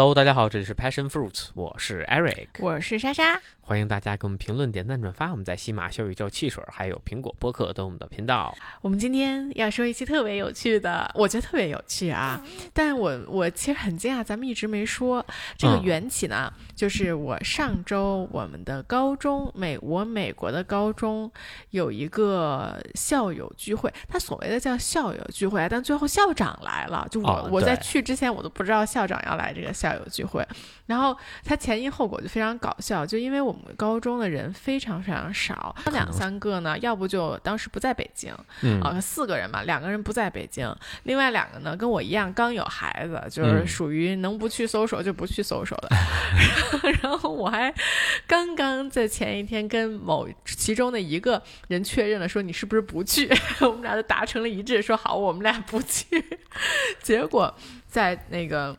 Hello，大家好，这里是 Passion Fruits，我是 Eric，我是莎莎。欢迎大家给我们评论、点赞、转发。我们在喜马、小宇宙、汽水还有苹果播客等我们的频道。我们今天要说一期特别有趣的，我觉得特别有趣啊！但我我其实很惊讶，咱们一直没说这个缘起呢。就是我上周我们的高中美我美国的高中有一个校友聚会，他所谓的叫校友聚会，但最后校长来了。就我我在去之前我都不知道校长要来这个校友聚会，然后他前因后果就非常搞笑，就因为我们。高中的人非常非常少，两三个呢，要不就当时不在北京，啊，四个人嘛，两个人不在北京，另外两个呢跟我一样刚有孩子，就是属于能不去搜索就不去搜索的。然后我还刚刚在前一天跟某其中的一个人确认了，说你是不是不去？我们俩就达成了一致，说好，我们俩不去。结果在那个。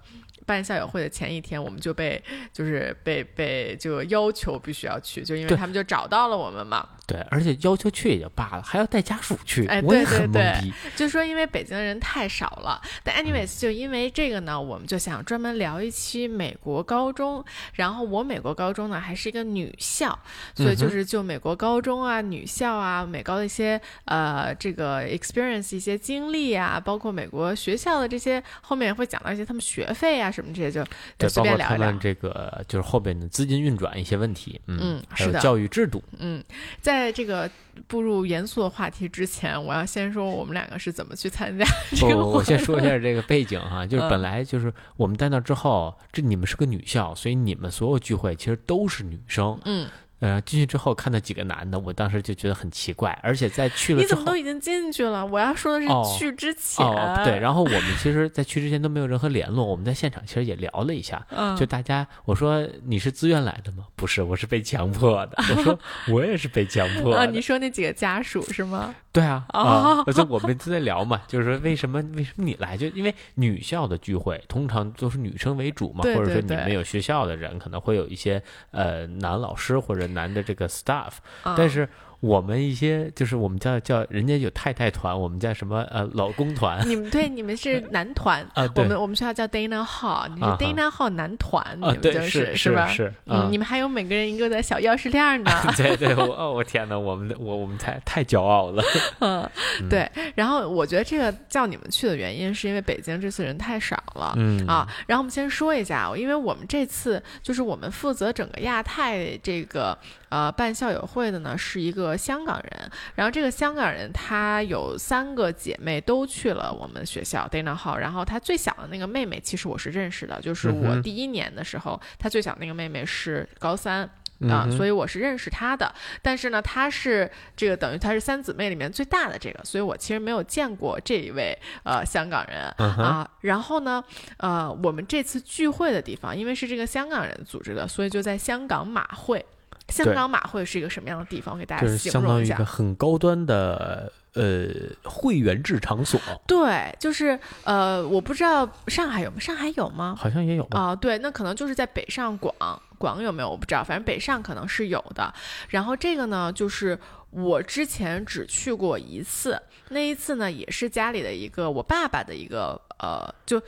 办校友会的前一天，我们就被就是被被就要求必须要去，就因为他们就找到了我们嘛。对，而且要求去也就罢了，还要带家属去，哎，对对对，就说因为北京的人太少了。但 anyways，就因为这个呢，我们就想专门聊一期美国高中。然后我美国高中呢还是一个女校，所以就是就美国高中啊、女校啊、美高的一些呃这个 experience 一些经历啊，包括美国学校的这些后面会讲到一些他们学费啊什么这些，就就随便聊聊。这个就是后边的资金运转一些问题，嗯，还有教育制度，嗯，在。在这个步入严肃的话题之前，我要先说我们两个是怎么去参加这个。我先说一下这个背景哈，就是本来就是我们在那之后，这你们是个女校，所以你们所有聚会其实都是女生。嗯。呃，进去之后看到几个男的，我当时就觉得很奇怪，而且在去了之后，你怎么都已经进去了？我要说的是去之前，对。然后我们其实，在去之前都没有任何联络，我们在现场其实也聊了一下，就大家我说你是自愿来的吗？不是，我是被强迫的。我说 我也是被强迫的。你说那几个家属是吗？对啊，啊，就我们都在聊嘛，就是说为什么为什么你来？就因为女校的聚会通常都是女生为主嘛，或者说你们有学校的人可能会有一些呃男老师或者男的这个 staff，但是。我们一些就是我们叫叫人家有太太团，我们叫什么呃老公团。你们 对你们是男团啊？我们我们学校叫 Dana Hall，你是 Dana Hall 男团，你们就是是吧？是嗯，你们还有每个人一个的小钥匙链呢。对对，我哦我天哪，我们我我们太太骄傲了。嗯，对。然后我觉得这个叫你们去的原因，是因为北京这次人太少了。嗯啊。然后我们先说一下，因为我们这次就是我们负责整个亚太这个。呃，办校友会的呢是一个香港人，然后这个香港人他有三个姐妹都去了我们学校 Dana Hall，然后他最小的那个妹妹其实我是认识的，就是我第一年的时候，他最小那个妹妹是高三啊，所以我是认识她的。但是呢，她是这个等于她是三姊妹里面最大的这个，所以我其实没有见过这一位呃香港人啊。然后呢，呃，我们这次聚会的地方，因为是这个香港人组织的，所以就在香港马会。香港马会是一个什么样的地方？给大家形容一下。一个很高端的呃会员制场所。对，就是呃，我不知道上海有吗？上海有吗？好像也有啊。对，那可能就是在北上广，广有没有我不知道，反正北上可能是有的。然后这个呢，就是我之前只去过一次，那一次呢也是家里的一个我爸爸的一个呃，就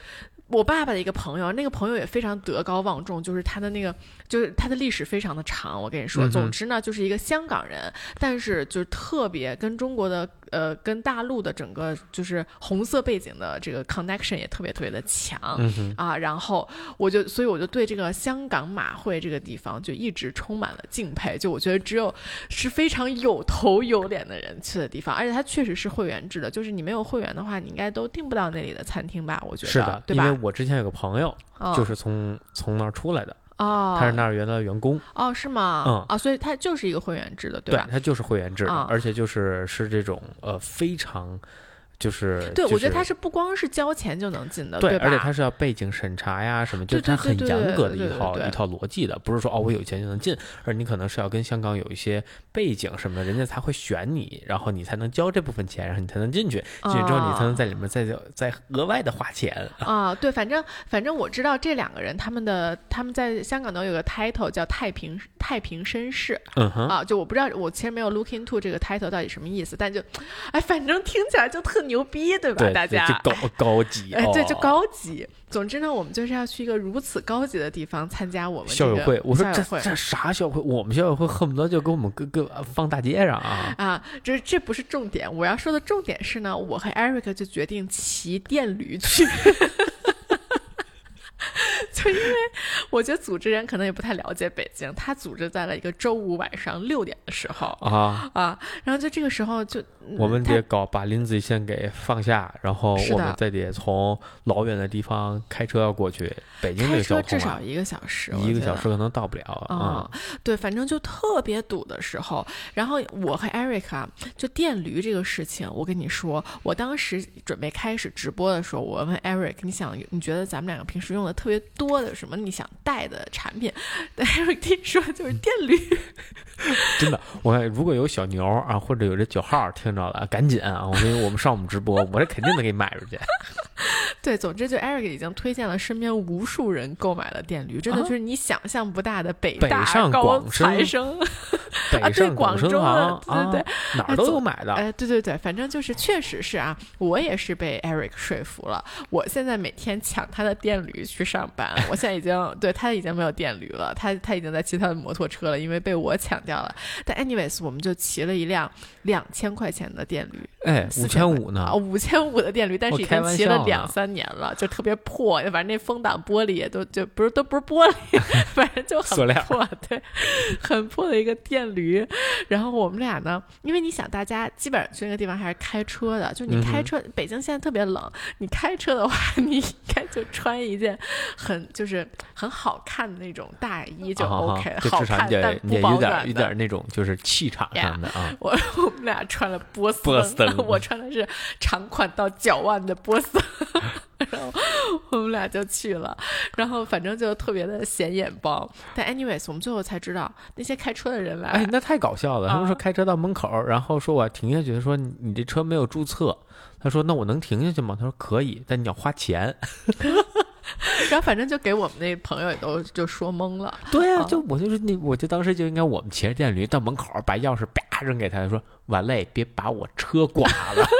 我爸爸的一个朋友，那个朋友也非常德高望重，就是他的那个。就是他的历史非常的长，我跟你说，总之呢，就是一个香港人，但是就是特别跟中国的呃跟大陆的整个就是红色背景的这个 connection 也特别特别的强啊，然后我就所以我就对这个香港马会这个地方就一直充满了敬佩，就我觉得只有是非常有头有脸的人去的地方，而且它确实是会员制的，就是你没有会员的话，你应该都订不到那里的餐厅吧？我觉得是的，对吧？因为我之前有个朋友就是从从那儿出来的。哦，他是那儿原来的员工哦，是吗？嗯啊，所以他就是一个会员制的，对吧？对，他就是会员制的，而且就是是这种呃非常。就是，对我觉得他是不光是交钱就能进的，对，而且他是要背景审查呀什么，就是他很严格的一套一套逻辑的，不是说哦我有钱就能进，而你可能是要跟香港有一些背景什么的，人家才会选你，然后你才能交这部分钱，然后你才能进去，进去之后你才能在里面再再额外的花钱啊。对，反正反正我知道这两个人他们的他们在香港都有个 title 叫太平太平绅士，嗯哼啊，就我不知道我其实没有 look into 这个 title 到底什么意思，但就哎反正听起来就特牛。牛逼，对吧？大家就高 高级，哎，对，就高级。总之呢，我们就是要去一个如此高级的地方参加我们校友会。我说这这啥校友会？我们校友会恨不得就给我们哥哥放大街上啊！啊，这这不是重点，我要说的重点是呢，我和 Eric 就决定骑电驴去。就因为我觉得组织人可能也不太了解北京，他组织在了一个周五晚上六点的时候啊啊，然后就这个时候就我们得搞把林子先给放下，然后我们再得从老远的地方开车过去。北京这个交通至少一个小时，一个小时可能到不了啊。对，反正就特别堵的时候，然后我和 Eric 啊，就电驴这个事情，我跟你说，我当时准备开始直播的时候，我问 Eric，你想你觉得咱们两个平时用的特别多的什么你想带的产品？Eric 听说就是电驴。真的，我如果有小牛啊，或者有这九号听着了，赶紧啊，我给我们上我们直播，我这肯定能给你买出去。对，总之就 Eric 已经推荐了身边无数人购买了电驴，真的就是你想象不大的北大高材生。啊，对，广州的，对对，哪儿都有买的。哎，对对对，反正就是确实是啊，我也是被 Eric 说服了。我现在每天抢他的电驴去上班，我现在已经对他已经没有电驴了，他他已经在骑他的摩托车了，因为被我抢掉了。但 anyways，我们就骑了一辆两千块钱的电驴，哎，五千五呢？啊，五千五的电驴，但是已经骑了两三年了，就特别破，反正那风挡玻璃也都就不是都不是玻璃，反正就很破，对，很破的一个电驴。然后我们俩呢，因为你想，大家基本上去那个地方还是开车的，就你开车，北京现在特别冷，你开车的话，你应该就穿一件很就是很好看的那种大衣就 OK，好看但不保暖，有点那种就是气场上的啊。我我们俩穿了波斯登，我穿的是长款到脚腕的波斯。然后我们俩就去了，然后反正就特别的显眼包。但 anyways，我们最后才知道那些开车的人来，哎，那太搞笑了。他们说开车到门口，然后说我要停下去，说你这车没有注册。他说那我能停下去吗？他说可以，但你要花钱。然后反正就给我们那朋友也都就说懵了。对啊，就我就是那，我就当时就应该我们骑着电驴到门口，把钥匙啪扔给他，说完嘞，别把我车刮了。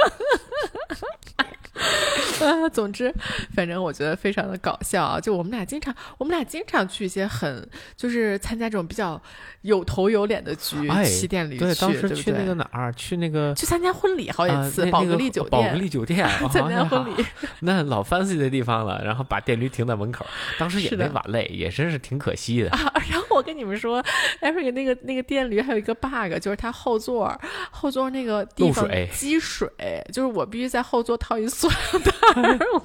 啊，总之，反正我觉得非常的搞笑啊！就我们俩经常，我们俩经常去一些很，就是参加这种比较有头有脸的局，骑电驴去，对，当时去那个哪儿，去那个去参加婚礼好几次，宝格丽酒店，宝格丽酒店参加婚礼，那老 fancy 的地方了，然后把电驴停在门口，当时也没晚累，也真是挺可惜的。然后我跟你们说，Eric 那个那个电驴还有一个 bug，就是它后座后座那个地方积水，就是我必须在后座套一塑料袋。我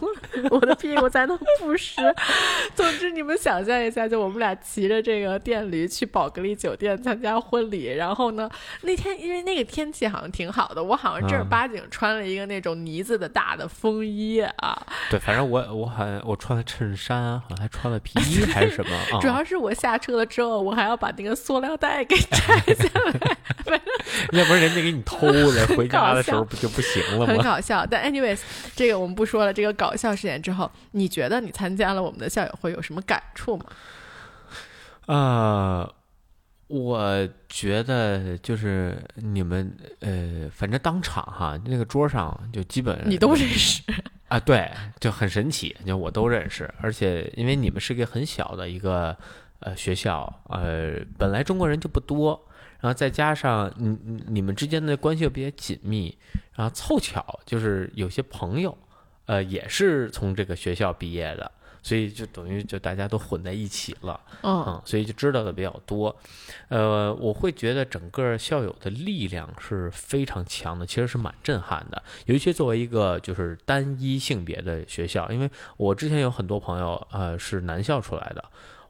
我的屁股才能不湿。总之，你们想象一下，就我们俩骑着这个电驴去宝格丽酒店参加婚礼，然后呢，那天因为那个天气好像挺好的，我好像正儿八经穿了一个那种呢子的大的风衣啊。对，反正我我好像我穿了衬衫，好像还穿了皮衣还是什么。主要是我下车了之后，我还要把那个塑料袋给摘下来，要不然人家给你偷了，回家的时候不就不行了吗？很搞笑。但 anyways，这个我们不说了。这个搞笑事件之后，你觉得你参加了我们的校友会有什么感触吗？啊，我觉得就是你们呃，反正当场哈，那个桌上就基本你都认识啊，对，就很神奇，就我都认识，而且因为你们是一个很小的一个呃学校，呃，本来中国人就不多，然后再加上你你们之间的关系又比较紧密，然后凑巧就是有些朋友。呃，也是从这个学校毕业的，所以就等于就大家都混在一起了，嗯，所以就知道的比较多。呃，我会觉得整个校友的力量是非常强的，其实是蛮震撼的。尤其作为一个就是单一性别的学校，因为我之前有很多朋友，呃，是男校出来的，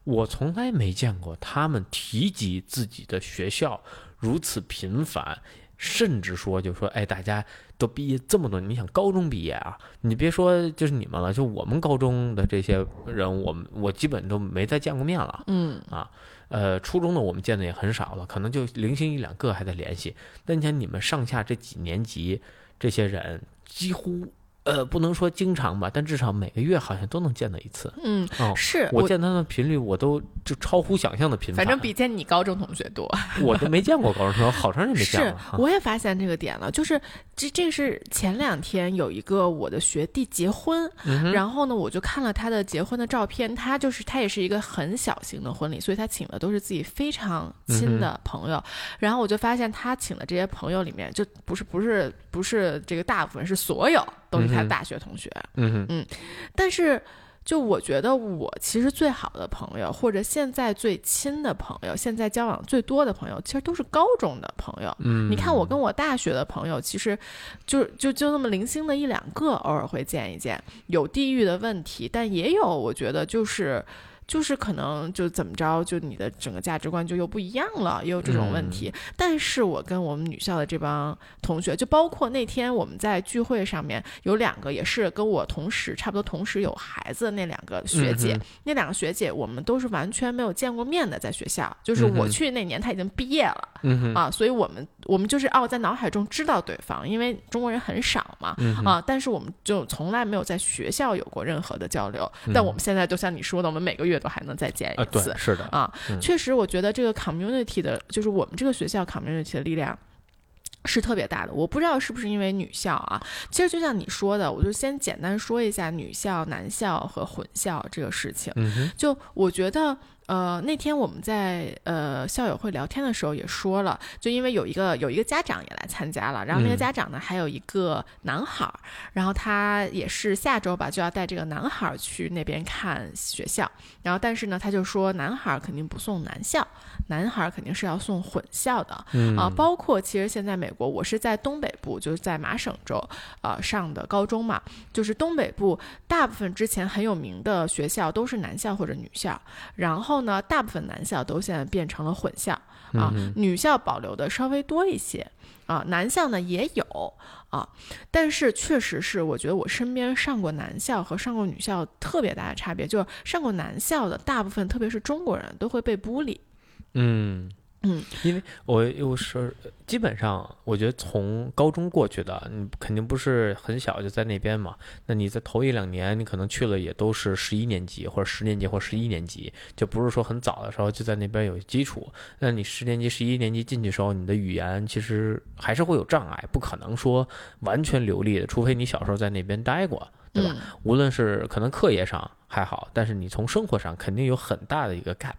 我从来没见过他们提及自己的学校如此频繁。甚至说，就说，哎，大家都毕业这么多，你想高中毕业啊？你别说就是你们了，就我们高中的这些人，我们我基本都没再见过面了。嗯啊，呃，初中的我们见的也很少了，可能就零星一两个还在联系。但你想，你们上下这几年级这些人，几乎呃，不能说经常吧，但至少每个月好像都能见到一次。嗯，是我见他的频率，我都就超乎想象的频繁。反正比见你高中同学多。我都没见过高中同学，好长时间没见了。是，我也发现这个点了，就是这这是前两天有一个我的学弟结婚，然后呢，我就看了他的结婚的照片，他就是他也是一个很小型的婚礼，所以他请的都是自己非常亲的朋友。然后我就发现他请的这些朋友里面，就不是不是不是这个大部分是所有。都是他大学同学，嗯嗯，但是就我觉得我其实最好的朋友，或者现在最亲的朋友，现在交往最多的朋友，其实都是高中的朋友。嗯，你看我跟我大学的朋友，其实就就就那么零星的一两个，偶尔会见一见，有地域的问题，但也有我觉得就是。就是可能就怎么着，就你的整个价值观就又不一样了，也有这种问题。但是我跟我们女校的这帮同学，就包括那天我们在聚会上面有两个也是跟我同时差不多同时有孩子的那两个学姐，那两个学姐我们都是完全没有见过面的，在学校。就是我去那年她已经毕业了，啊，所以我们我们就是哦，在脑海中知道对方，因为中国人很少嘛，啊，但是我们就从来没有在学校有过任何的交流。但我们现在就像你说的，我们每个月。都还能再见一次，是的啊，确实，我觉得这个 community 的，就是我们这个学校 community 的力量是特别大的。我不知道是不是因为女校啊，其实就像你说的，我就先简单说一下女校、男校和混校这个事情。就我觉得。呃，那天我们在呃校友会聊天的时候也说了，就因为有一个有一个家长也来参加了，然后那个家长呢还有一个男孩儿，然后他也是下周吧就要带这个男孩儿去那边看学校，然后但是呢他就说男孩儿肯定不送男校，男孩儿肯定是要送混校的，啊，包括其实现在美国我是在东北部，就是在麻省州呃上的高中嘛，就是东北部大部分之前很有名的学校都是男校或者女校，然后。呢，大部分男校都现在变成了混校啊，女校保留的稍微多一些啊，男校呢也有啊，但是确实是，我觉得我身边上过男校和上过女校特别大的差别，就是上过男校的大部分，特别是中国人都会被孤立，嗯。嗯，因为我又是基本上，我觉得从高中过去的，你肯定不是很小就在那边嘛。那你在头一两年，你可能去了也都是十一年级或者十年级或者十一年级，就不是说很早的时候就在那边有基础。那你十年级、十一年级进去的时候，你的语言其实还是会有障碍，不可能说完全流利的，除非你小时候在那边待过，对吧？无论是可能课业上还好，但是你从生活上肯定有很大的一个 gap。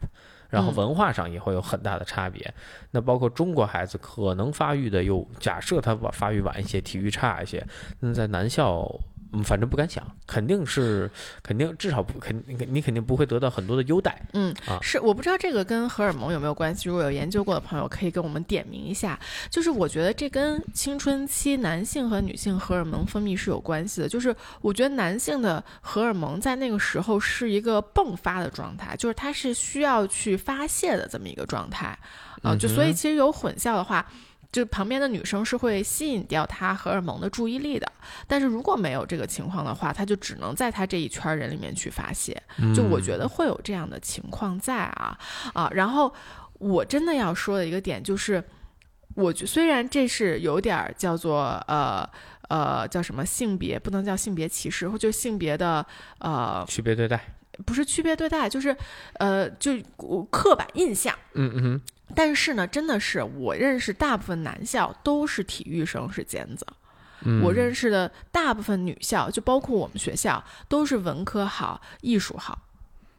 然后文化上也会有很大的差别，那包括中国孩子可能发育的又假设他发育晚一些，体育差一些，那在男校。嗯，反正不敢想，肯定是，肯定至少不肯，你肯定不会得到很多的优待。嗯，啊，是，我不知道这个跟荷尔蒙有没有关系。如果有研究过的朋友，可以跟我们点名一下。就是我觉得这跟青春期男性和女性荷尔蒙分泌是有关系的。就是我觉得男性的荷尔蒙在那个时候是一个迸发的状态，就是它是需要去发泄的这么一个状态。啊，就所以其实有混淆的话。就旁边的女生是会吸引掉他荷尔蒙的注意力的，但是如果没有这个情况的话，他就只能在他这一圈人里面去发泄。就我觉得会有这样的情况在啊啊，然后我真的要说的一个点就是，我觉虽然这是有点叫做呃呃叫什么性别不能叫性别歧视，或就性别的呃区别对待，不是区别对待，就是呃就刻板印象。嗯嗯。但是呢，真的是我认识大部分男校都是体育生是尖子，我认识的大部分女校，就包括我们学校，都是文科好、艺术好。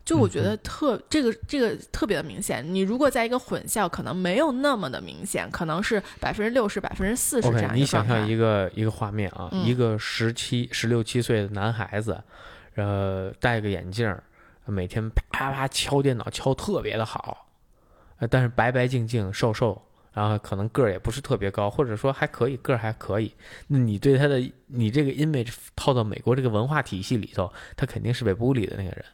就我觉得特这个这个特别的明显。你如果在一个混校，可能没有那么的明显，可能是百分之六十、百分之四十这样你想象一个一个画面啊，一个十七、十六七岁的男孩子，呃，戴个眼镜，每天啪啪敲电脑，敲特别的好。但是白白净净、瘦瘦，然后可能个儿也不是特别高，或者说还可以，个儿还可以。那你对他的，你这个 image 套到美国这个文化体系里头，他肯定是被孤立的那个人。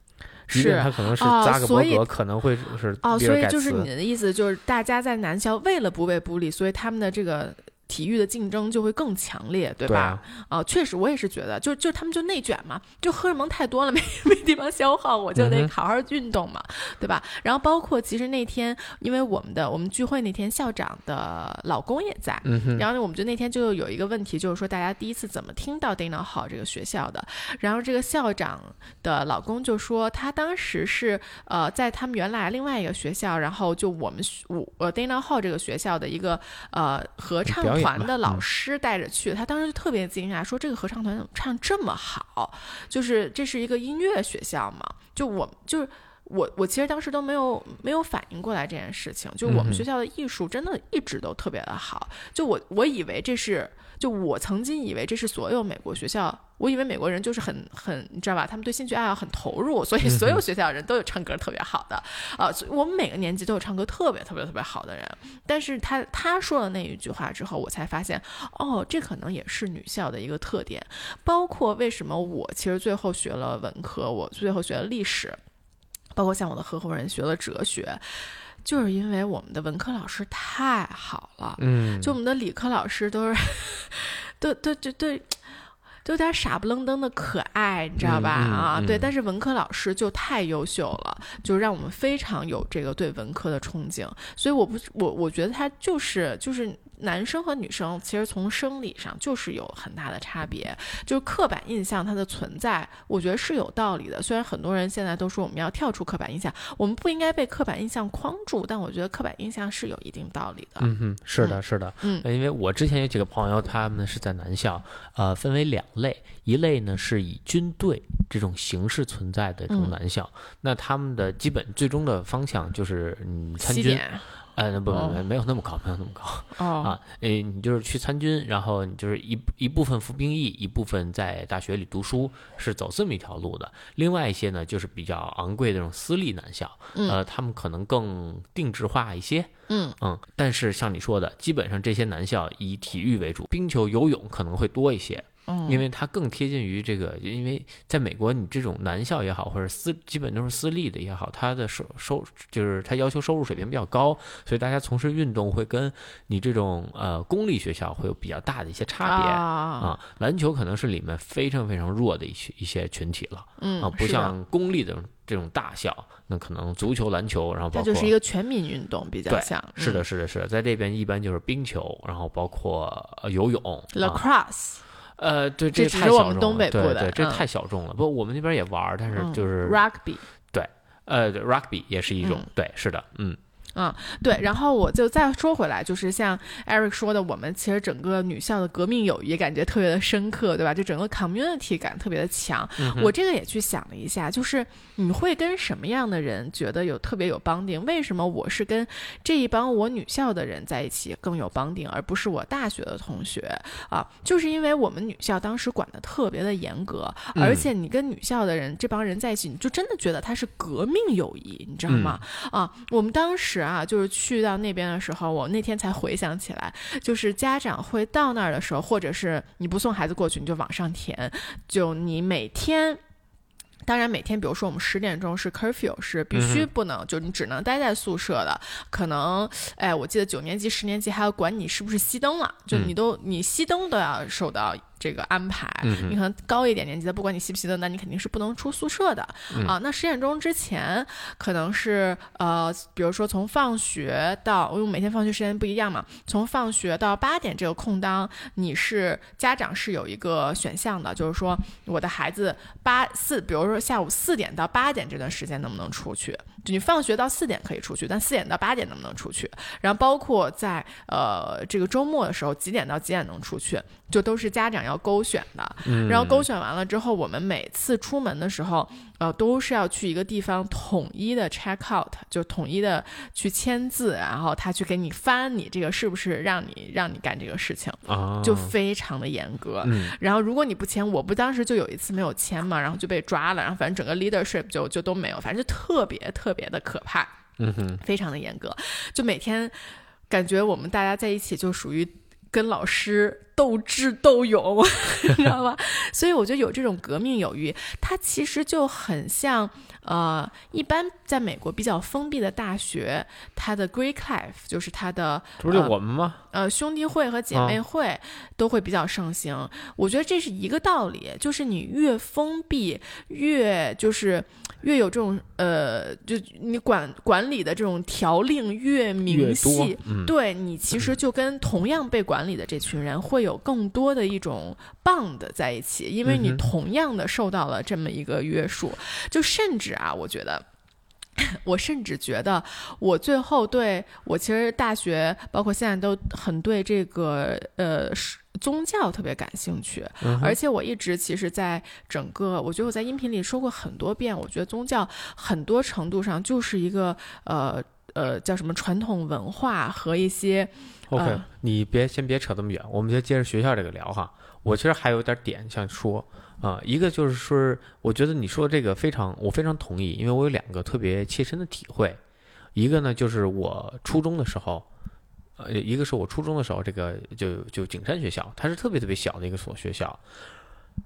是，他可能是扎克伯格，可能会是哦，所以就是你的意思，就是大家在南校为了不被孤立，所以他们的这个体育的竞争就会更强烈，对吧？啊，确实，我也是觉得，就就他们就内卷嘛，就荷尔蒙太多了，没 没地方消耗，我就得好好运动嘛，对吧？然后包括其实那天，因为我们的我们聚会那天，校长的老公也在，然后呢，我们就那天就有一个问题，就是说大家第一次怎么听到 Dana Hall 这个学校的？然后这个校长的老公就说，他当时是呃在他们原来另外一个学校，然后就我们我呃 Dana Hall 这个学校的一个呃合唱。团的老师带着去，他当时就特别惊讶，说这个合唱团怎么唱这么好，就是这是一个音乐学校嘛？就我就是我我其实当时都没有没有反应过来这件事情，就我们学校的艺术真的一直都特别的好，就我我以为这是。就我曾经以为这是所有美国学校，我以为美国人就是很很，你知道吧？他们对兴趣爱好很投入，所以所有学校的人都有唱歌特别好的啊。所以我们每个年级都有唱歌特别特别特别好的人。但是他他说了那一句话之后，我才发现，哦，这可能也是女校的一个特点。包括为什么我其实最后学了文科，我最后学了历史，包括像我的合伙人学了哲学。就是因为我们的文科老师太好了，嗯，就我们的理科老师都是，都都就对，都有点傻不愣登的可爱，你知道吧？啊，对，但是文科老师就太优秀了，就让我们非常有这个对文科的憧憬，所以我不，我我觉得他就是就是。男生和女生其实从生理上就是有很大的差别，就是刻板印象它的存在，我觉得是有道理的。虽然很多人现在都说我们要跳出刻板印象，我们不应该被刻板印象框住，但我觉得刻板印象是有一定道理的。嗯哼，是的，是的。嗯，因为我之前有几个朋友，他们是在男校，呃，分为两类，一类呢是以军队这种形式存在的这种男校，那他们的基本最终的方向就是嗯参军。呃，不不不，没有那么高，没有那么高 啊。诶，你就是去参军，然后你就是一一部分服兵役，一部分在大学里读书，是走这么一条路的。另外一些呢，就是比较昂贵的这种私立男校，呃，他们可能更定制化一些。嗯嗯，但是像你说的，基本上这些男校以体育为主，冰球、游泳可能会多一些。因为它更贴近于这个，因为在美国，你这种男校也好，或者私基本都是私立的也好，它的收收就是它要求收入水平比较高，所以大家从事运动会跟你这种呃公立学校会有比较大的一些差别啊。篮球可能是里面非常非常弱的一些一些群体了，嗯啊，不像公立的这种大校，那可能足球、篮球，然后包括就是一个全民运动比较像，是的，是的，是的，在这边一般就是冰球，然后包括游泳，lacrosse。呃，对，这只是我们东北部的，对，这太小众了。不，我们那边也玩，但是就是 rugby，对，呃，rugby 也是一种，对，是的，嗯。嗯，对，然后我就再说回来，就是像 Eric 说的，我们其实整个女校的革命友谊感觉特别的深刻，对吧？就整个 community 感特别的强。我这个也去想了一下，就是你会跟什么样的人觉得有特别有帮定？为什么我是跟这一帮我女校的人在一起更有帮定，而不是我大学的同学啊？就是因为我们女校当时管的特别的严格，而且你跟女校的人这帮人在一起，你就真的觉得他是革命友谊，你知道吗？啊，我们当时。啊，就是去到那边的时候，我那天才回想起来，就是家长会到那儿的时候，或者是你不送孩子过去，你就往上填，就你每天，当然每天，比如说我们十点钟是 curfew，是必须不能，就你只能待在宿舍的。可能，哎，我记得九年级、十年级还要管你是不是熄灯了，就你都你熄灯都要受到。这个安排，你可能高一点年级的，不管你习不习的，那你肯定是不能出宿舍的啊。那十点钟之前，可能是呃，比如说从放学到，因为每天放学时间不一样嘛，从放学到八点这个空当，你是家长是有一个选项的，就是说我的孩子八四，比如说下午四点到八点这段时间能不能出去？就你放学到四点可以出去，但四点到八点能不能出去？然后包括在呃这个周末的时候，几点到几点能出去？就都是家长要勾选的，然后勾选完了之后，我们每次出门的时候，呃，都是要去一个地方统一的 check out，就统一的去签字，然后他去给你翻你这个是不是让你让你干这个事情，就非常的严格。然后如果你不签，我不当时就有一次没有签嘛，然后就被抓了，然后反正整个 leadership 就就都没有，反正就特别特别的可怕，嗯哼，非常的严格，就每天感觉我们大家在一起就属于。跟老师斗智斗勇，你知道吗？所以我觉得有这种革命友谊，它其实就很像呃，一般在美国比较封闭的大学，它的 Greek Life 就是它的，不是我们吗？呃，兄弟会和姐妹会都会比较盛行。我觉得这是一个道理，就是你越封闭，越就是越有这种呃，就你管管理的这种条令越明细，对你其实就跟同样被管理的这群人会有更多的一种 bond 在一起，因为你同样的受到了这么一个约束，就甚至啊，我觉得。我甚至觉得，我最后对我其实大学，包括现在都很对这个呃宗教特别感兴趣，而且我一直其实，在整个我觉得我在音频里说过很多遍，我觉得宗教很多程度上就是一个呃呃叫什么传统文化和一些。OK，你别先别扯这么远，我们就接着学校这个聊哈。我其实还有点点想说。啊，一个就是说，我觉得你说这个非常，我非常同意，因为我有两个特别切身的体会。一个呢，就是我初中的时候，呃，一个是我初中的时候，这个就就景山学校，它是特别特别小的一个所学校，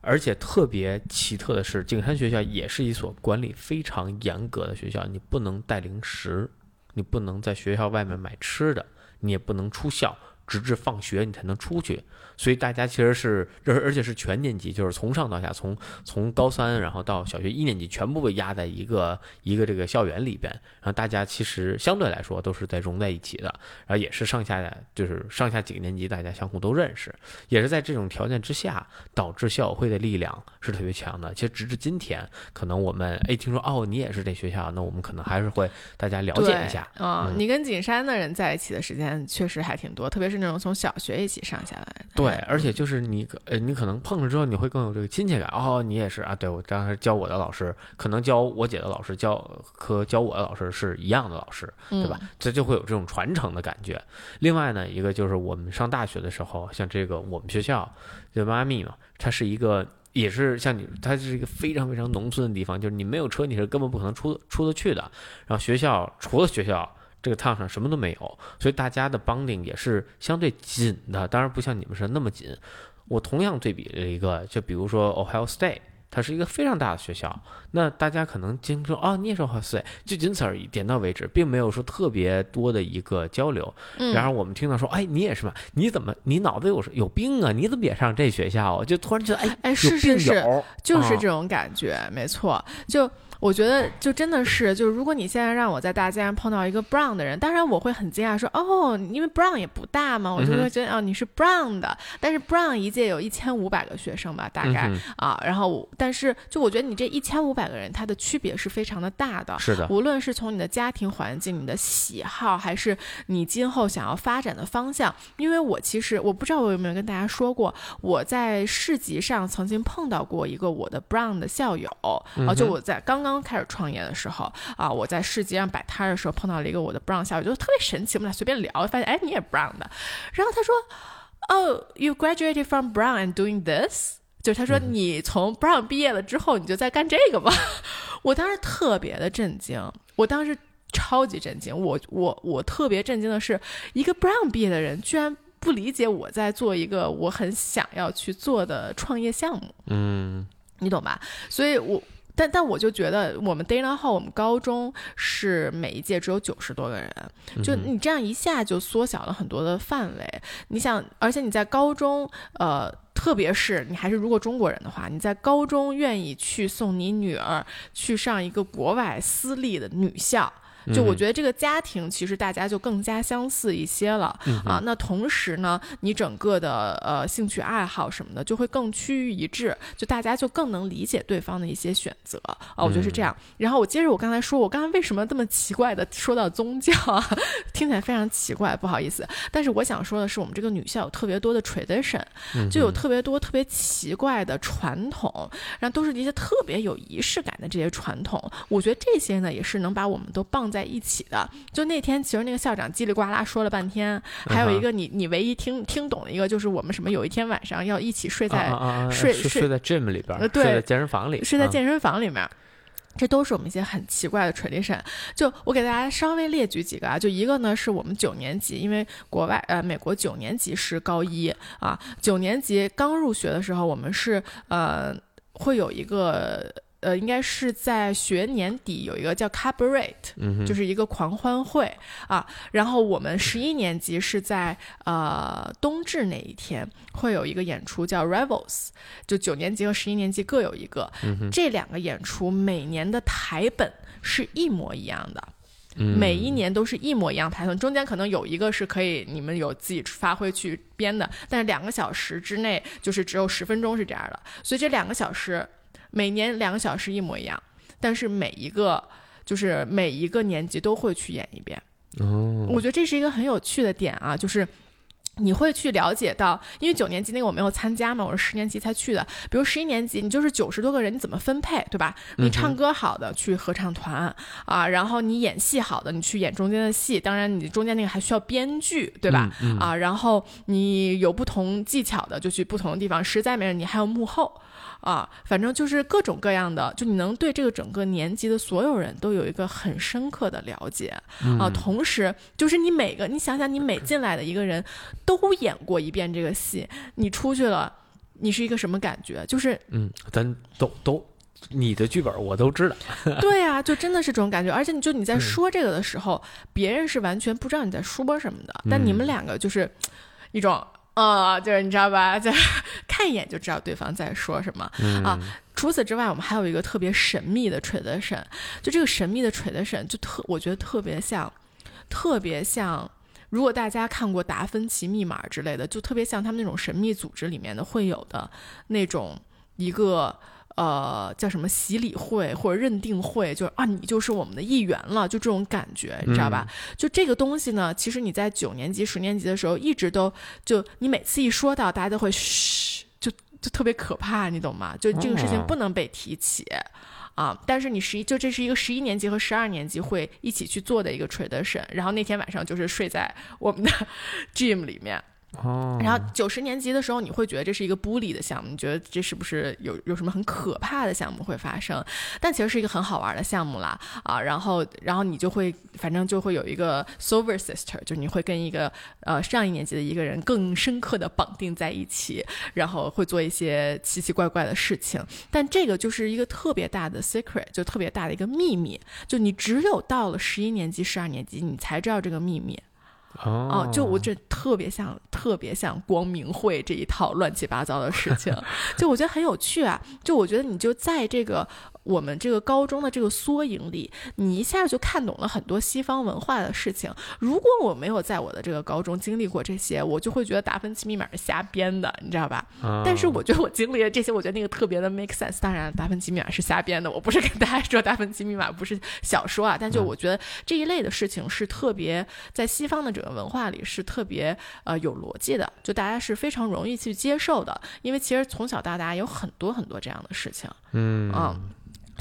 而且特别奇特的是，景山学校也是一所管理非常严格的学校，你不能带零食，你不能在学校外面买吃的，你也不能出校，直至放学你才能出去。所以大家其实是，而而且是全年级，就是从上到下，从从高三然后到小学一年级，全部被压在一个一个这个校园里边。然后大家其实相对来说都是在融在一起的，然后也是上下就是上下几个年级大家相互都认识，也是在这种条件之下，导致校友会的力量是特别强的。其实直至今天，可能我们哎听说哦你也是这学校，那我们可能还是会大家了解一下。嗯，你跟景山的人在一起的时间确实还挺多，特别是那种从小学一起上下来。对。对，而且就是你，呃，你可能碰了之后，你会更有这个亲切感。哦，你也是啊，对我当时教我的老师，可能教我姐的老师教和教我的老师是一样的老师，对吧？这就会有这种传承的感觉。另外呢，一个就是我们上大学的时候，像这个我们学校就妈咪嘛，它是一个也是像你，它是一个非常非常农村的地方，就是你没有车，你是根本不可能出出得去的。然后学校除了学校。这个趟上什么都没有，所以大家的 bonding 也是相对紧的，当然不像你们是那么紧。我同样对比了一个，就比如说 Ohio State，它是一个非常大的学校，那大家可能经说哦，你也是 Ohio State，就仅此而已，点到为止，并没有说特别多的一个交流。然后我们听到说，哎，你也是吗？你怎么你脑子有有病啊？你怎么也上这学校啊？就突然觉得，哎哎，是是是，就是这种感觉，没错，就。我觉得就真的是，就是如果你现在让我在大街上碰到一个 brown 的人，当然我会很惊讶，说哦，因为 brown 也不大嘛，我就会觉得哦你是 brown 的，但是 brown 一届有一千五百个学生吧，大概啊，然后但是就我觉得你这一千五百个人，他的区别是非常的大的，是的，无论是从你的家庭环境、你的喜好，还是你今后想要发展的方向，因为我其实我不知道我有没有跟大家说过，我在市集上曾经碰到过一个我的 brown 的校友，啊，就我在刚刚。刚开始创业的时候啊，我在市集上摆摊的时候碰到了一个我的 Brown 校友，就特别神奇。我们俩随便聊，发现哎你也 Brown 的。然后他说：“Oh, you graduated from Brown and doing this？” 就是他说你从 Brown 毕业了之后，你就在干这个吗？我当时特别的震惊，我当时超级震惊。我我我特别震惊的是，一个 Brown 毕业的人居然不理解我在做一个我很想要去做的创业项目。嗯，你懂吧？所以我。但但我就觉得，我们 Dana Hall 我们高中是每一届只有九十多个人，就你这样一下就缩小了很多的范围。你想，而且你在高中，呃，特别是你还是如果中国人的话，你在高中愿意去送你女儿去上一个国外私立的女校。就我觉得这个家庭其实大家就更加相似一些了啊。那同时呢，你整个的呃兴趣爱好什么的就会更趋于一致，就大家就更能理解对方的一些选择啊。我觉得是这样。然后我接着我刚才说，我刚才为什么这么奇怪的说到宗教啊？听起来非常奇怪，不好意思。但是我想说的是，我们这个女校有特别多的 tradition，就有特别多特别奇怪的传统，然后都是一些特别有仪式感的这些传统。我觉得这些呢，也是能把我们都棒。在一起的，就那天，其实那个校长叽里呱啦说了半天，还有一个你你唯一听听懂的一个，就是我们什么有一天晚上要一起睡在睡睡在 gym 里边，对，睡在健身房里，睡在健身房里面，这都是我们一些很奇怪的 tradition。就我给大家稍微列举几个啊，就一个呢是我们九年级，因为国外呃美国九年级是高一啊，九年级刚入学的时候，我们是呃会有一个。呃，应该是在学年底有一个叫 Cabaret，嗯，就是一个狂欢会啊。然后我们十一年级是在呃冬至那一天会有一个演出叫 Revels，就九年级和十一年级各有一个。这两个演出每年的台本是一模一样的。每一年都是一模一样台本，中间可能有一个是可以你们有自己发挥去编的，但是两个小时之内就是只有十分钟是这样的，所以这两个小时每年两个小时一模一样，但是每一个就是每一个年级都会去演一遍。哦，我觉得这是一个很有趣的点啊，就是。你会去了解到，因为九年级那个我没有参加嘛，我是十年级才去的。比如十一年级，你就是九十多个人，你怎么分配，对吧？你唱歌好的去合唱团啊，然后你演戏好的，你去演中间的戏。当然，你中间那个还需要编剧，对吧？啊，然后你有不同技巧的，就去不同的地方。实在没人，你还有幕后。啊，反正就是各种各样的，就你能对这个整个年级的所有人都有一个很深刻的了解啊。同时，就是你每个，你想想，你每进来的一个人都演过一遍这个戏，你出去了，你是一个什么感觉？就是嗯，咱都都，你的剧本我都知道。对啊，就真的是这种感觉。而且，你就你在说这个的时候，别人是完全不知道你在说什么的，但你们两个就是一种。啊，就是你知道吧？就看一眼就知道对方在说什么啊。除此之外，我们还有一个特别神秘的锤子神，就这个神秘的锤子神，就特我觉得特别像，特别像。如果大家看过《达芬奇密码》之类的，就特别像他们那种神秘组织里面的会有的那种一个。呃，叫什么洗礼会或者认定会，就是啊，你就是我们的一员了，就这种感觉，你知道吧？就这个东西呢，其实你在九年级、十年级的时候，一直都就你每次一说到，大家都会嘘，就就特别可怕，你懂吗？就这个事情不能被提起啊。但是你十一，就这是一个十一年级和十二年级会一起去做的一个 tradition，然后那天晚上就是睡在我们的 gym 里面。哦，然后九十年级的时候，你会觉得这是一个玻璃的项目，你觉得这是不是有有什么很可怕的项目会发生？但其实是一个很好玩的项目啦，啊，然后然后你就会反正就会有一个 silver sister，就你会跟一个呃上一年级的一个人更深刻的绑定在一起，然后会做一些奇奇怪怪的事情。但这个就是一个特别大的 secret，就特别大的一个秘密，就你只有到了十一年级、十二年级，你才知道这个秘密。哦，就我这特别像，特别像光明会这一套乱七八糟的事情，就我觉得很有趣啊。就我觉得你就在这个。我们这个高中的这个缩影里，你一下就看懂了很多西方文化的事情。如果我没有在我的这个高中经历过这些，我就会觉得达芬奇密码是瞎编的，你知道吧？但是我觉得我经历了这些，我觉得那个特别的 make sense。当然，达芬奇密码是瞎编的，我不是跟大家说达芬奇密码不是小说啊，但就我觉得这一类的事情是特别在西方的整个文化里是特别呃有逻辑的，就大家是非常容易去接受的，因为其实从小到大有很多很多这样的事情，嗯啊。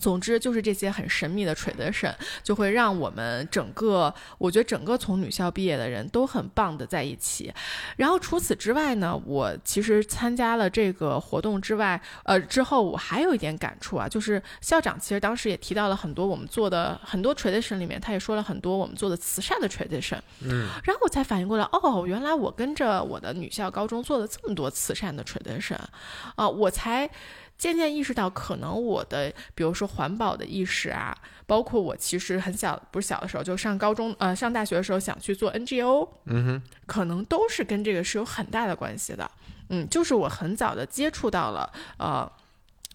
总之就是这些很神秘的 tradition，就会让我们整个，我觉得整个从女校毕业的人都很棒的在一起。然后除此之外呢，我其实参加了这个活动之外，呃，之后我还有一点感触啊，就是校长其实当时也提到了很多我们做的很多 tradition 里面，他也说了很多我们做的慈善的 tradition。嗯，然后我才反应过来，哦，原来我跟着我的女校高中做了这么多慈善的 tradition，啊，我才。渐渐意识到，可能我的，比如说环保的意识啊，包括我其实很小，不是小的时候，就上高中，呃，上大学的时候想去做 NGO，嗯哼，可能都是跟这个是有很大的关系的。嗯，就是我很早的接触到了，呃，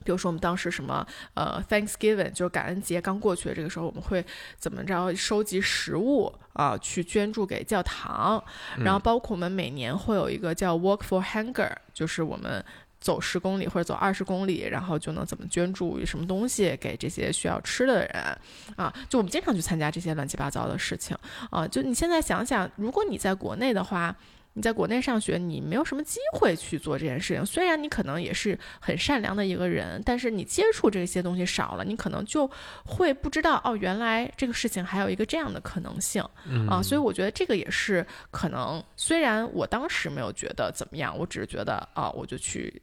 比如说我们当时什么，呃，Thanksgiving 就是感恩节刚过去的这个时候，我们会怎么着收集食物啊，去捐助给教堂，然后包括我们每年会有一个叫 Work for Hunger，就是我们。走十公里或者走二十公里，然后就能怎么捐助什么东西给这些需要吃的人啊？就我们经常去参加这些乱七八糟的事情啊！就你现在想想，如果你在国内的话，你在国内上学，你没有什么机会去做这件事情。虽然你可能也是很善良的一个人，但是你接触这些东西少了，你可能就会不知道哦，原来这个事情还有一个这样的可能性啊！所以我觉得这个也是可能。虽然我当时没有觉得怎么样，我只是觉得啊，我就去。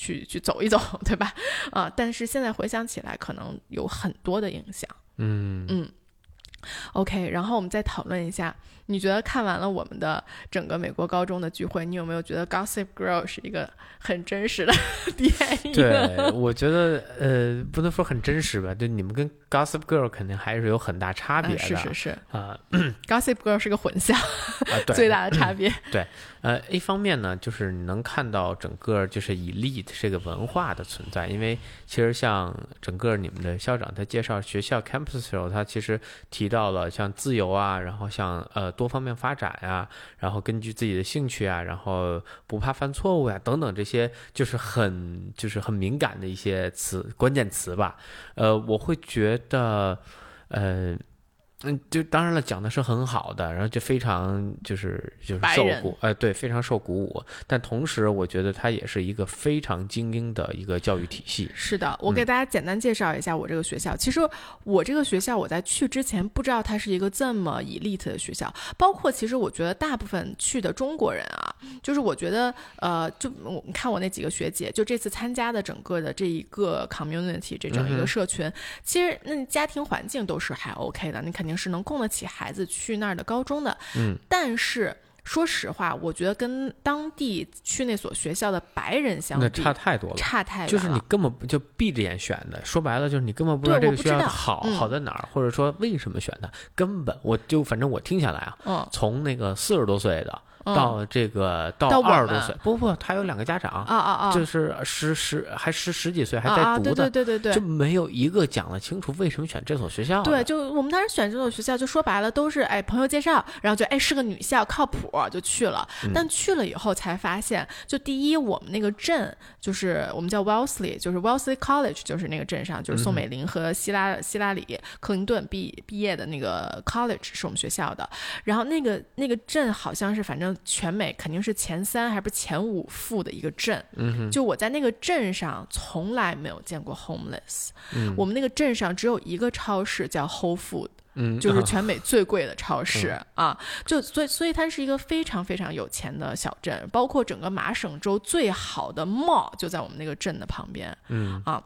去去走一走，对吧？啊，但是现在回想起来，可能有很多的影响。嗯嗯，OK，然后我们再讨论一下，你觉得看完了我们的整个美国高中的聚会，你有没有觉得《Gossip Girl》是一个很真实的 电影？对，我觉得呃，不能说很真实吧，就，你们跟《Gossip Girl》肯定还是有很大差别的。是是是啊，《Gossip Girl》是个混淆，最大的差别。对，呃，一方面呢，就是你能看到整个就是 elite 这个文化的存在，因为其实像整个你们的校长在介绍学校 campus 的时候，他其实提。到了像自由啊，然后像呃多方面发展呀，然后根据自己的兴趣啊，然后不怕犯错误呀，等等这些就是很就是很敏感的一些词关键词吧。呃，我会觉得，呃。嗯，就当然了，讲的是很好的，然后就非常就是就是受鼓，哎，对，非常受鼓舞。但同时，我觉得它也是一个非常精英的一个教育体系。是的，我给大家简单介绍一下我这个学校。其实我这个学校，我在去之前不知道它是一个这么 elite 的学校。包括其实我觉得大部分去的中国人啊，就是我觉得呃，就我看我那几个学姐，就这次参加的整个的这一个 community 这整一个社群，其实那家庭环境都是还 OK 的，你肯定。是能供得起孩子去那儿的高中的，嗯，但是说实话，我觉得跟当地去那所学校的白人相比，差太多了，差太就是你根本就闭着眼选的，说白了就是你根本不知道这个学校好好在哪儿，或者说为什么选它，根本我就反正我听下来啊，嗯，从那个四十多岁的。到这个到二十多岁，不不，他有两个家长啊啊啊，就是十十还十十几岁还在读的，对对对对，就没有一个讲得清楚为什么选这所学校。对，就我们当时选这所学校，就说白了都是哎朋友介绍，然后就哎是个女校，靠谱就去了。但去了以后才发现，就第一我们那个镇就是我们叫 Wellesley，就是 Wellesley College，就是那个镇上就是宋美龄和希拉希拉里克林顿毕毕业的那个 college 是我们学校的。然后那个那个镇好像是反正。全美肯定是前三，还不是前五富的一个镇。嗯就我在那个镇上从来没有见过 homeless。嗯，我们那个镇上只有一个超市叫 Whole Food，嗯，就是全美最贵的超市 啊。就所以所以它是一个非常非常有钱的小镇，包括整个麻省州最好的 mall 就在我们那个镇的旁边。嗯啊，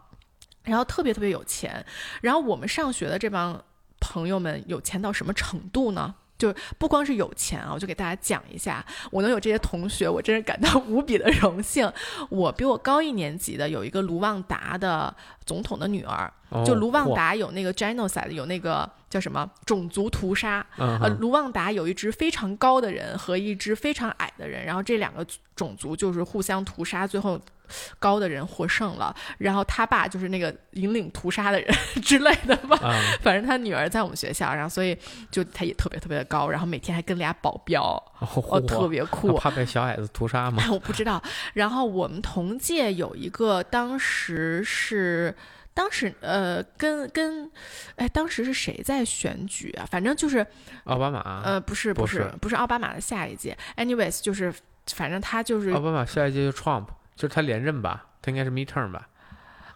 然后特别特别有钱。然后我们上学的这帮朋友们有钱到什么程度呢？就不光是有钱啊，我就给大家讲一下，我能有这些同学，我真是感到无比的荣幸。我比我高一年级的有一个卢旺达的总统的女儿，就卢旺达有那个 genocide，有那个叫什么种族屠杀。呃，卢旺达有一只非常高的人和一只非常矮的人，然后这两个种族就是互相屠杀，最后。高的人获胜了，然后他爸就是那个引领屠杀的人之类的吧。反正他女儿在我们学校，然后所以就他也特别特别的高，然后每天还跟俩保镖，哦，特别酷。怕被小矮子屠杀吗？我不知道。然后我们同届有一个，当时是当时呃，跟跟哎，当时是谁在选举啊？反正就是奥巴马。呃，不是不是不是奥巴马的下一届。Anyways，就是反正他就是奥巴马下一届就 Trump。就是他连任吧，他应该是 midterm 吧，